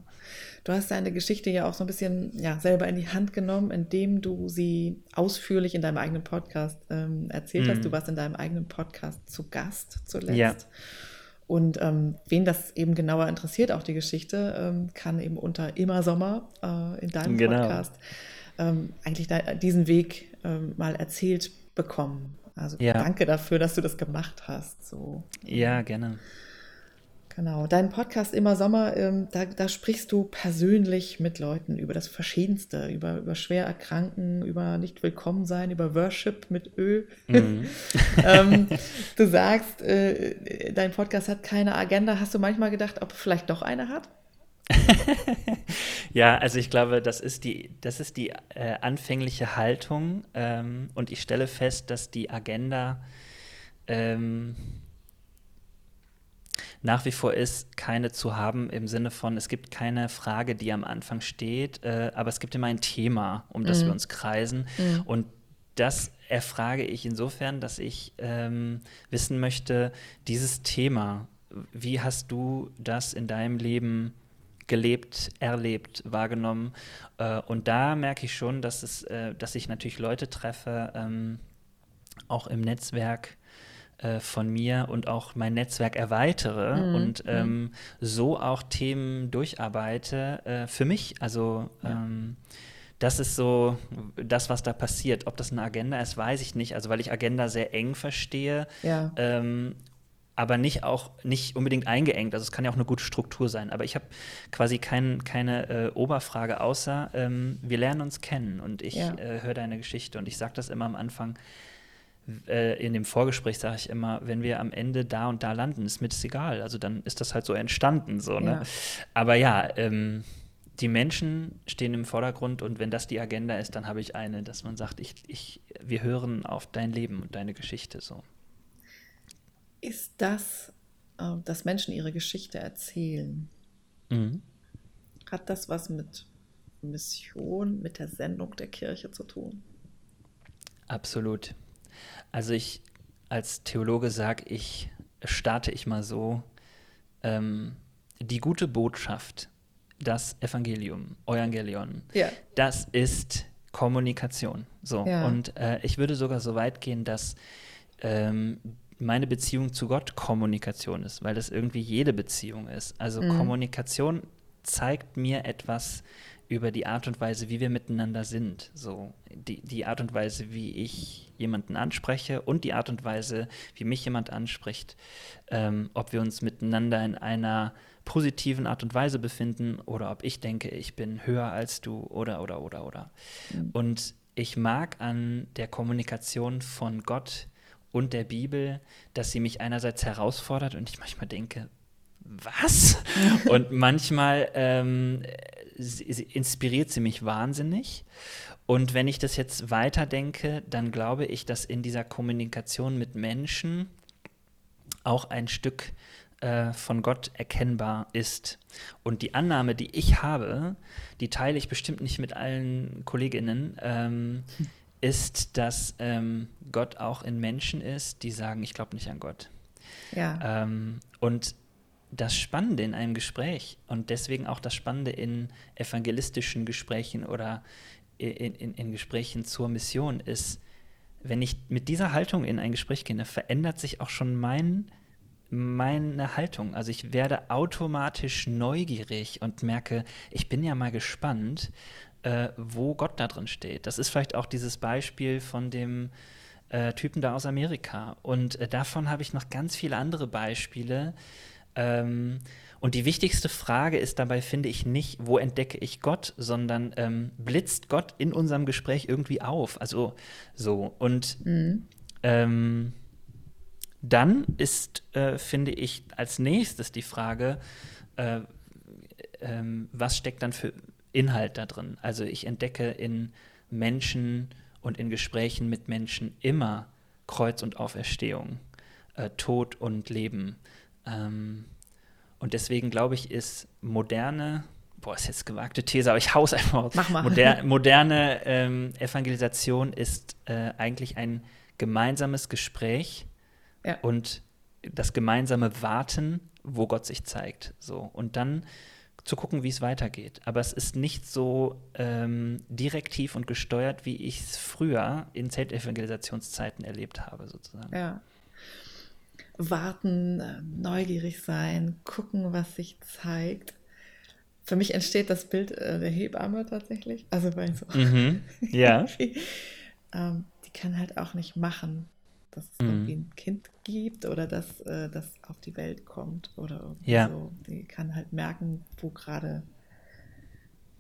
Du hast deine Geschichte ja auch so ein bisschen ja, selber in die Hand genommen, indem du sie ausführlich in deinem eigenen Podcast ähm, erzählt mm. hast. Du mhm. warst in deinem eigenen Podcast zu Gast zuletzt. Ja. Und ähm, wen das eben genauer interessiert, auch die Geschichte, ähm, kann eben unter Immer Sommer äh, in deinem genau. Podcast ähm, eigentlich da, diesen Weg ähm, mal erzählt bekommen. Also ja. danke dafür, dass du das gemacht hast. So. Ja, gerne. Genau, dein Podcast Immer Sommer, ähm, da, da, sprichst du persönlich mit Leuten über das Verschiedenste, über, über schwer erkranken, über nicht willkommen sein, über Worship mit Ö. Mhm. ähm, du sagst, äh, dein Podcast hat keine Agenda. Hast du manchmal gedacht, ob vielleicht doch eine hat? ja, also ich glaube, das ist die, das ist die äh, anfängliche Haltung ähm, und ich stelle fest, dass die Agenda ähm, nach wie vor ist, keine zu haben im Sinne von, es gibt keine Frage, die am Anfang steht, äh, aber es gibt immer ein Thema, um das mhm. wir uns kreisen. Mhm. Und das erfrage ich insofern, dass ich ähm, wissen möchte, dieses Thema, wie hast du das in deinem Leben gelebt, erlebt, wahrgenommen? Äh, und da merke ich schon, dass, es, äh, dass ich natürlich Leute treffe, ähm, auch im Netzwerk, äh, von mir und auch mein Netzwerk erweitere mhm. und mhm. ähm, so auch Themen durcharbeite äh, für mich. Also ja. ähm, das ist so das, was da passiert. Ob das eine Agenda ist, weiß ich nicht. Also weil ich Agenda sehr eng verstehe. Ja. Ähm, aber nicht auch nicht unbedingt eingeengt. Also es kann ja auch eine gute Struktur sein. Aber ich habe quasi kein, keine äh, Oberfrage, außer ähm, wir lernen uns kennen und ich Ja. äh, höre deine Geschichte. Und ich sage das immer am Anfang. Äh, in dem Vorgespräch sage ich immer, wenn wir am Ende da und da landen, ist mir das egal. Also dann ist das halt so entstanden. So, ne? Ja. Aber ja, ähm, die Menschen stehen im Vordergrund und wenn das die Agenda ist, dann habe ich eine, dass man sagt, ich, ich, wir hören auf dein Leben und deine Geschichte so. Ist das, äh, dass Menschen ihre Geschichte erzählen, Mhm. hat das was mit Mission, mit der Sendung der Kirche zu tun? Absolut. Also ich als Theologe sage ich, starte ich mal so, ähm, die gute Botschaft, das Evangelium, Evangelion, Ja. das ist Kommunikation. So. Ja. Und äh, ich würde sogar so weit gehen, dass ähm, meine Beziehung zu Gott Kommunikation ist, weil das irgendwie jede Beziehung ist. Also Mhm. Kommunikation zeigt mir etwas über die Art und Weise, wie wir miteinander sind. So die, die Art und Weise, wie ich jemanden anspreche und die Art und Weise, wie mich jemand anspricht. Ähm, ob wir uns miteinander in einer positiven Art und Weise befinden oder ob ich denke, ich bin höher als du oder oder oder oder. Mhm. Und ich mag an der Kommunikation von Gott und der Bibel, dass sie mich einerseits herausfordert und ich manchmal denke, was? und manchmal ähm, sie, sie inspiriert sie mich wahnsinnig. Und wenn ich das jetzt weiterdenke, dann glaube ich, dass in dieser Kommunikation mit Menschen auch ein Stück äh, von Gott erkennbar ist. Und die Annahme, die ich habe, die teile ich bestimmt nicht mit allen Kolleginnen, ähm, ist, dass ähm, Gott auch in Menschen ist, die sagen, ich glaube nicht an Gott. Ja. Ähm, und das Spannende in einem Gespräch und deswegen auch das Spannende in evangelistischen Gesprächen oder in, in, in Gesprächen zur Mission ist, wenn ich mit dieser Haltung in ein Gespräch gehe, verändert sich auch schon mein, meine Haltung. Also ich werde automatisch neugierig und merke, ich bin ja mal gespannt, äh, wo Gott da drin steht. Das ist vielleicht auch dieses Beispiel von dem äh, Typen da aus Amerika. Und äh, davon habe ich noch ganz viele andere Beispiele. Ähm, und die wichtigste Frage ist dabei, finde ich, nicht, wo entdecke ich Gott, sondern ähm, blitzt Gott in unserem Gespräch irgendwie auf. Also so. Und Mhm. ähm, dann ist, äh, finde ich, als nächstes die Frage, äh, ähm, was steckt dann für Inhalt da drin? Also ich entdecke in Menschen und in Gesprächen mit Menschen immer Kreuz und Auferstehung, äh, Tod und Leben. Ähm, und deswegen glaube ich, ist moderne, boah, ist jetzt gewagte These, aber ich hau's einfach raus. Mach mal. Moder moderne ähm, Evangelisation ist äh, eigentlich ein gemeinsames Gespräch Ja. und das gemeinsame Warten, wo Gott sich zeigt. So. Und dann zu gucken, wie es weitergeht. Aber es ist nicht so ähm, direktiv und gesteuert, wie ich es früher in Zeltevangelisationszeiten erlebt habe, sozusagen. Ja. Warten, äh, neugierig sein, gucken, was sich zeigt. Für mich entsteht das Bild äh, der Hebamme tatsächlich. Also weil so Mhm. Ja. ähm, die kann halt auch nicht machen, dass es Mhm. irgendwie ein Kind gibt oder dass äh, das auf die Welt kommt oder irgendwie Ja. so. Die kann halt merken, wo gerade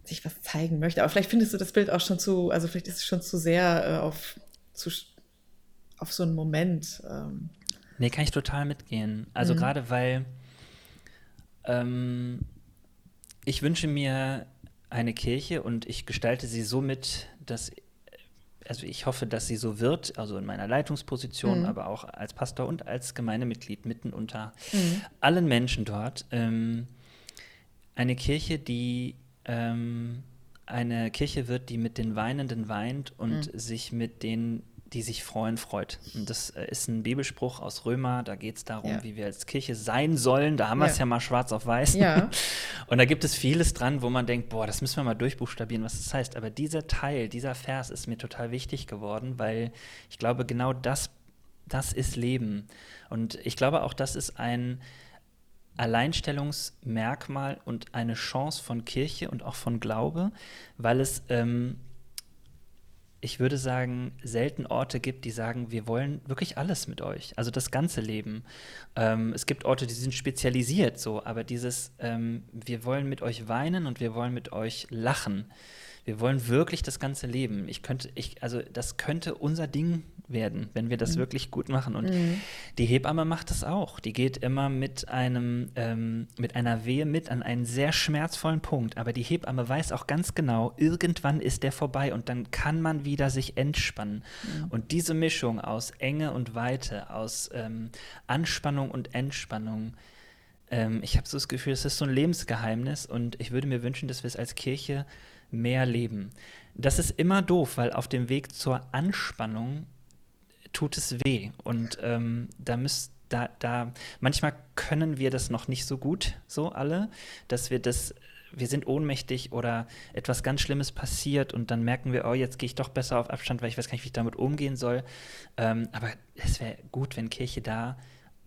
sich was zeigen möchte. Aber vielleicht findest du das Bild auch schon zu, also vielleicht ist es schon zu sehr äh, auf, zu, auf so einen Moment. Ähm, Nee, kann ich total mitgehen. Also Mhm. gerade weil ähm, ich wünsche mir eine Kirche und ich gestalte sie so mit, dass also ich hoffe, dass sie so wird, also in meiner Leitungsposition, Mhm. aber auch als Pastor und als Gemeindemitglied mitten unter Mhm. allen Menschen dort. Ähm, eine Kirche, die ähm, eine Kirche wird, die mit den Weinenden weint und Mhm. sich mit denen, die sich freuen, freut. Und das äh, ist ein Bibelspruch aus Römer, da geht es darum, Ja. wie wir als Kirche sein sollen. Da haben wir es Ja. ja mal schwarz auf weiß. Ja. Und da gibt es vieles dran, wo man denkt, boah, das müssen wir mal durchbuchstabieren, was das heißt. Aber dieser Teil, dieser Vers ist mir total wichtig geworden, weil ich glaube, genau das, das ist Leben. Und ich glaube auch, das ist ein Alleinstellungsmerkmal und eine Chance von Kirche und auch von Glaube, weil es ähm, ich würde sagen, selten Orte gibt, die sagen, wir wollen wirklich alles mit euch, also das ganze Leben. Ähm, es gibt Orte, die sind spezialisiert so, aber dieses, ähm, wir wollen mit euch weinen und wir wollen mit euch lachen. Wir wollen wirklich das ganze Leben. Ich könnte, ich, also das könnte unser Ding werden, wenn wir das mhm. wirklich gut machen. Und mhm. die Hebamme macht das auch. Die geht immer mit einem, ähm, mit einer Wehe mit an einen sehr schmerzvollen Punkt. Aber die Hebamme weiß auch ganz genau, irgendwann ist der vorbei und dann kann man wieder sich entspannen. Mhm. Und diese Mischung aus Enge und Weite, aus ähm, Anspannung und Entspannung, ähm, ich habe so das Gefühl, es ist so ein Lebensgeheimnis und ich würde mir wünschen, dass wir es als Kirche mehr leben. Das ist immer doof, weil auf dem Weg zur Anspannung tut es weh. Und ähm, da müsst da, da, manchmal können wir das noch nicht so gut, so alle, dass wir das, wir sind ohnmächtig oder etwas ganz Schlimmes passiert und dann merken wir, oh, jetzt gehe ich doch besser auf Abstand, weil ich weiß gar nicht, wie ich damit umgehen soll. Ähm, aber es wäre gut, wenn Kirche da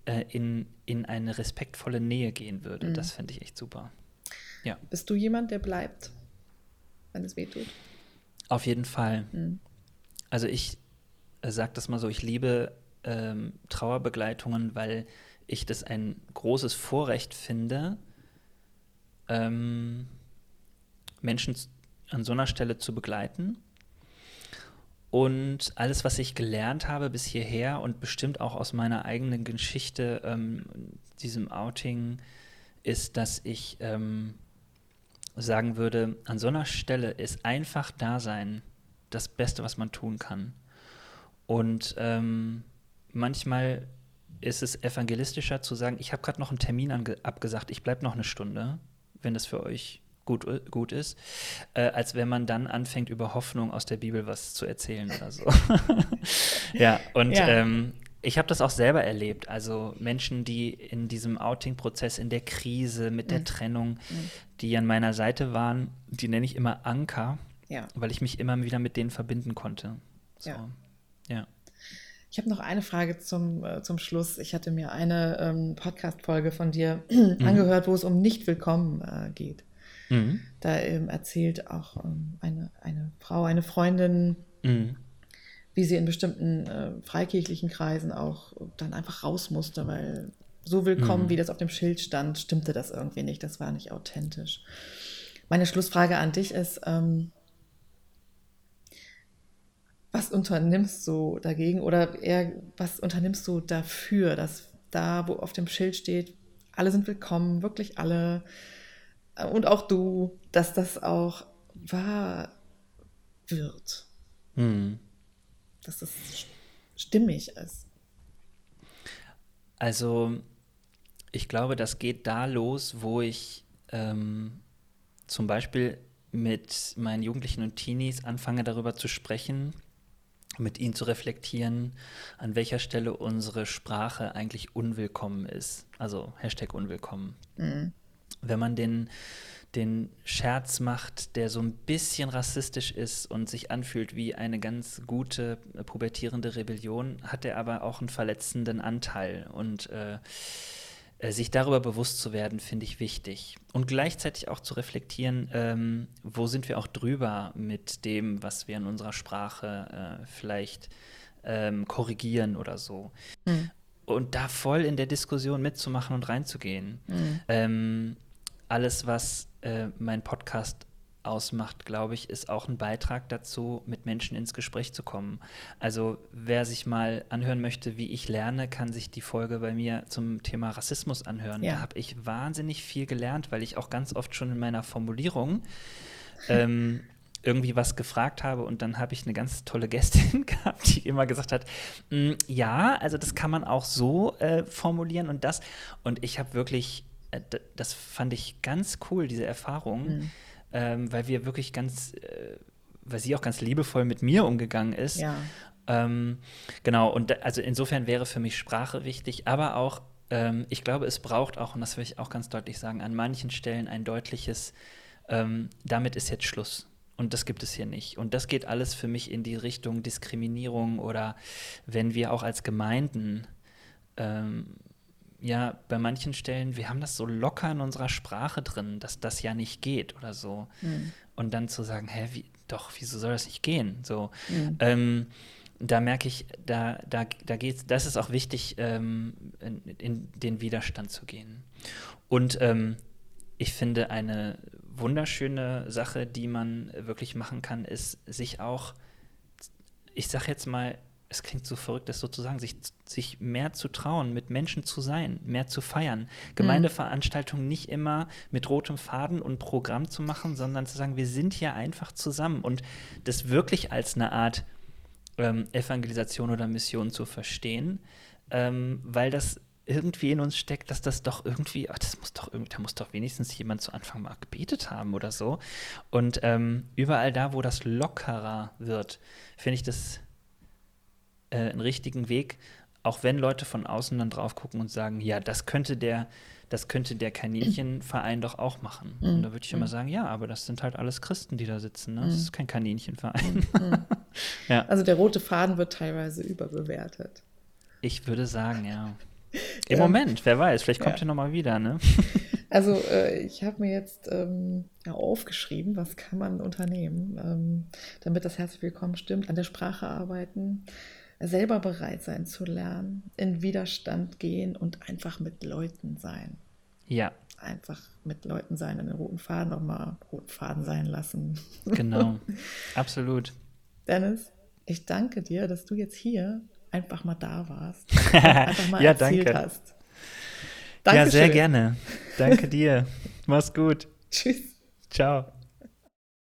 äh, in, in eine respektvolle Nähe gehen würde. Mhm. Das fände ich echt super. Ja. Bist du jemand, der bleibt? Wenn es weh tut. Auf jeden Fall. Mhm. Also ich äh, sage das mal so, ich liebe ähm, Trauerbegleitungen, weil ich das ein großes Vorrecht finde, ähm, Menschen an so einer Stelle zu begleiten. Und alles, was ich gelernt habe bis hierher und bestimmt auch aus meiner eigenen Geschichte, ähm, diesem Outing, ist, dass ich ähm, sagen würde, an so einer Stelle ist einfach Dasein das Beste, was man tun kann. Und ähm, manchmal ist es evangelistischer zu sagen, ich habe gerade noch einen Termin abgesagt, ich bleibe noch eine Stunde, wenn das für euch gut, gut ist, äh, als wenn man dann anfängt, über Hoffnung aus der Bibel was zu erzählen oder so. ja, und ja. Ähm, ich habe das auch selber erlebt. Also Menschen, die in diesem Outing-Prozess, in der Krise, mit der mhm. Trennung, mhm. die an meiner Seite waren, die nenne ich immer Anker, ja. weil ich mich immer wieder mit denen verbinden konnte. So. Ja. ja. Ich habe noch eine Frage zum, äh, zum Schluss. Ich hatte mir eine ähm, Podcast-Folge von dir mhm. angehört, wo es um Nicht-Willkommen äh, geht. Mhm. Da ähm, erzählt auch ähm, eine, eine Frau, eine Freundin, mhm wie sie in bestimmten äh, freikirchlichen Kreisen auch dann einfach raus musste, weil so willkommen, mhm. wie das auf dem Schild stand, stimmte das irgendwie nicht. Das war nicht authentisch. Meine Schlussfrage an dich ist, ähm, was unternimmst du dagegen oder eher, was unternimmst du dafür, dass da, wo auf dem Schild steht, alle sind willkommen, wirklich alle äh, und auch du, dass das auch wahr wird? Mhm dass es stimmig ist. Also ich glaube, das geht da los, wo ich ähm, zum Beispiel mit meinen Jugendlichen und Teenies anfange darüber zu sprechen, mit ihnen zu reflektieren, an welcher Stelle unsere Sprache eigentlich unwillkommen ist. Also Hashtag unwillkommen. Mhm. Wenn man den den Scherz macht, der so ein bisschen rassistisch ist und sich anfühlt wie eine ganz gute äh, pubertierende Rebellion, hat er aber auch einen verletzenden Anteil. Und äh, äh, sich darüber bewusst zu werden, finde ich wichtig. Und gleichzeitig auch zu reflektieren, ähm, wo sind wir auch drüber mit dem, was wir in unserer Sprache äh, vielleicht ähm, korrigieren oder so. Mhm. Und da voll in der Diskussion mitzumachen und reinzugehen. Mhm. Ähm, alles, was äh, mein Podcast ausmacht, glaube ich, ist auch ein Beitrag dazu, mit Menschen ins Gespräch zu kommen. Also wer sich mal anhören möchte, wie ich lerne, kann sich die Folge bei mir zum Thema Rassismus anhören. Ja. Da habe ich wahnsinnig viel gelernt, weil ich auch ganz oft schon in meiner Formulierung ähm, irgendwie was gefragt habe und dann habe ich eine ganz tolle Gästin gehabt, die immer gesagt hat, mm, ja, also das kann man auch so äh, formulieren und das. Und ich habe wirklich das fand ich ganz cool, diese Erfahrung, mhm. ähm, weil wir wirklich ganz, äh, weil sie auch ganz liebevoll mit mir umgegangen ist. Ja. Ähm, genau, und also insofern wäre für mich Sprache wichtig, aber auch, ähm, ich glaube, es braucht auch, und das will ich auch ganz deutlich sagen, an manchen Stellen ein deutliches, ähm, damit ist jetzt Schluss. Und das gibt es hier nicht. Und das geht alles für mich in die Richtung Diskriminierung oder wenn wir auch als Gemeinden ähm, ja, bei manchen Stellen, wir haben das so locker in unserer Sprache drin, dass das ja nicht geht oder so. Mhm. Und dann zu sagen, hä, wie, doch, wieso soll das nicht gehen? So. Mhm. Ähm, da merke ich, da, da, da geht's, das ist auch wichtig, ähm, in, in, den Widerstand zu gehen. Und ähm, ich finde, eine wunderschöne Sache, die man wirklich machen kann, ist, sich auch, ich sag jetzt mal, es klingt so verrückt, das sozusagen, sich, sich mehr zu trauen, mit Menschen zu sein, mehr zu feiern. Gemeindeveranstaltungen nicht immer mit rotem Faden und Programm zu machen, sondern zu sagen, wir sind hier einfach zusammen und das wirklich als eine Art ähm, Evangelisation oder Mission zu verstehen, ähm, weil das irgendwie in uns steckt, dass das doch irgendwie, ach, das muss doch da muss doch wenigstens jemand zu Anfang mal gebetet haben oder so. Und ähm, überall da, wo das lockerer wird, finde ich das äh, einen richtigen Weg, auch wenn Leute von außen dann drauf gucken und sagen, ja, das könnte der, das könnte der Kaninchenverein doch auch machen. Mhm. Und da würde ich immer mhm. sagen, ja, aber das sind halt alles Christen, die da sitzen. Ne? Das mhm. ist kein Kaninchenverein. ja. Also der rote Faden wird teilweise überbewertet. Ich würde sagen, ja. Im ja. Moment, wer weiß, vielleicht kommt ja. er nochmal wieder, ne? Also äh, ich habe mir jetzt ähm, aufgeschrieben, was kann man unternehmen, ähm, damit das herzlich willkommen stimmt, an der Sprache arbeiten, selber bereit sein zu lernen, in Widerstand gehen und einfach mit Leuten sein. Ja. Einfach mit Leuten sein, den roten Faden auch mal roten Faden sein lassen. Genau, absolut. Dennis, ich danke dir, dass du jetzt hier einfach mal da warst. Einfach mal ja, erzählt danke. hast. Dankeschön. Ja, sehr gerne. Danke dir. Mach's gut. Tschüss. Ciao.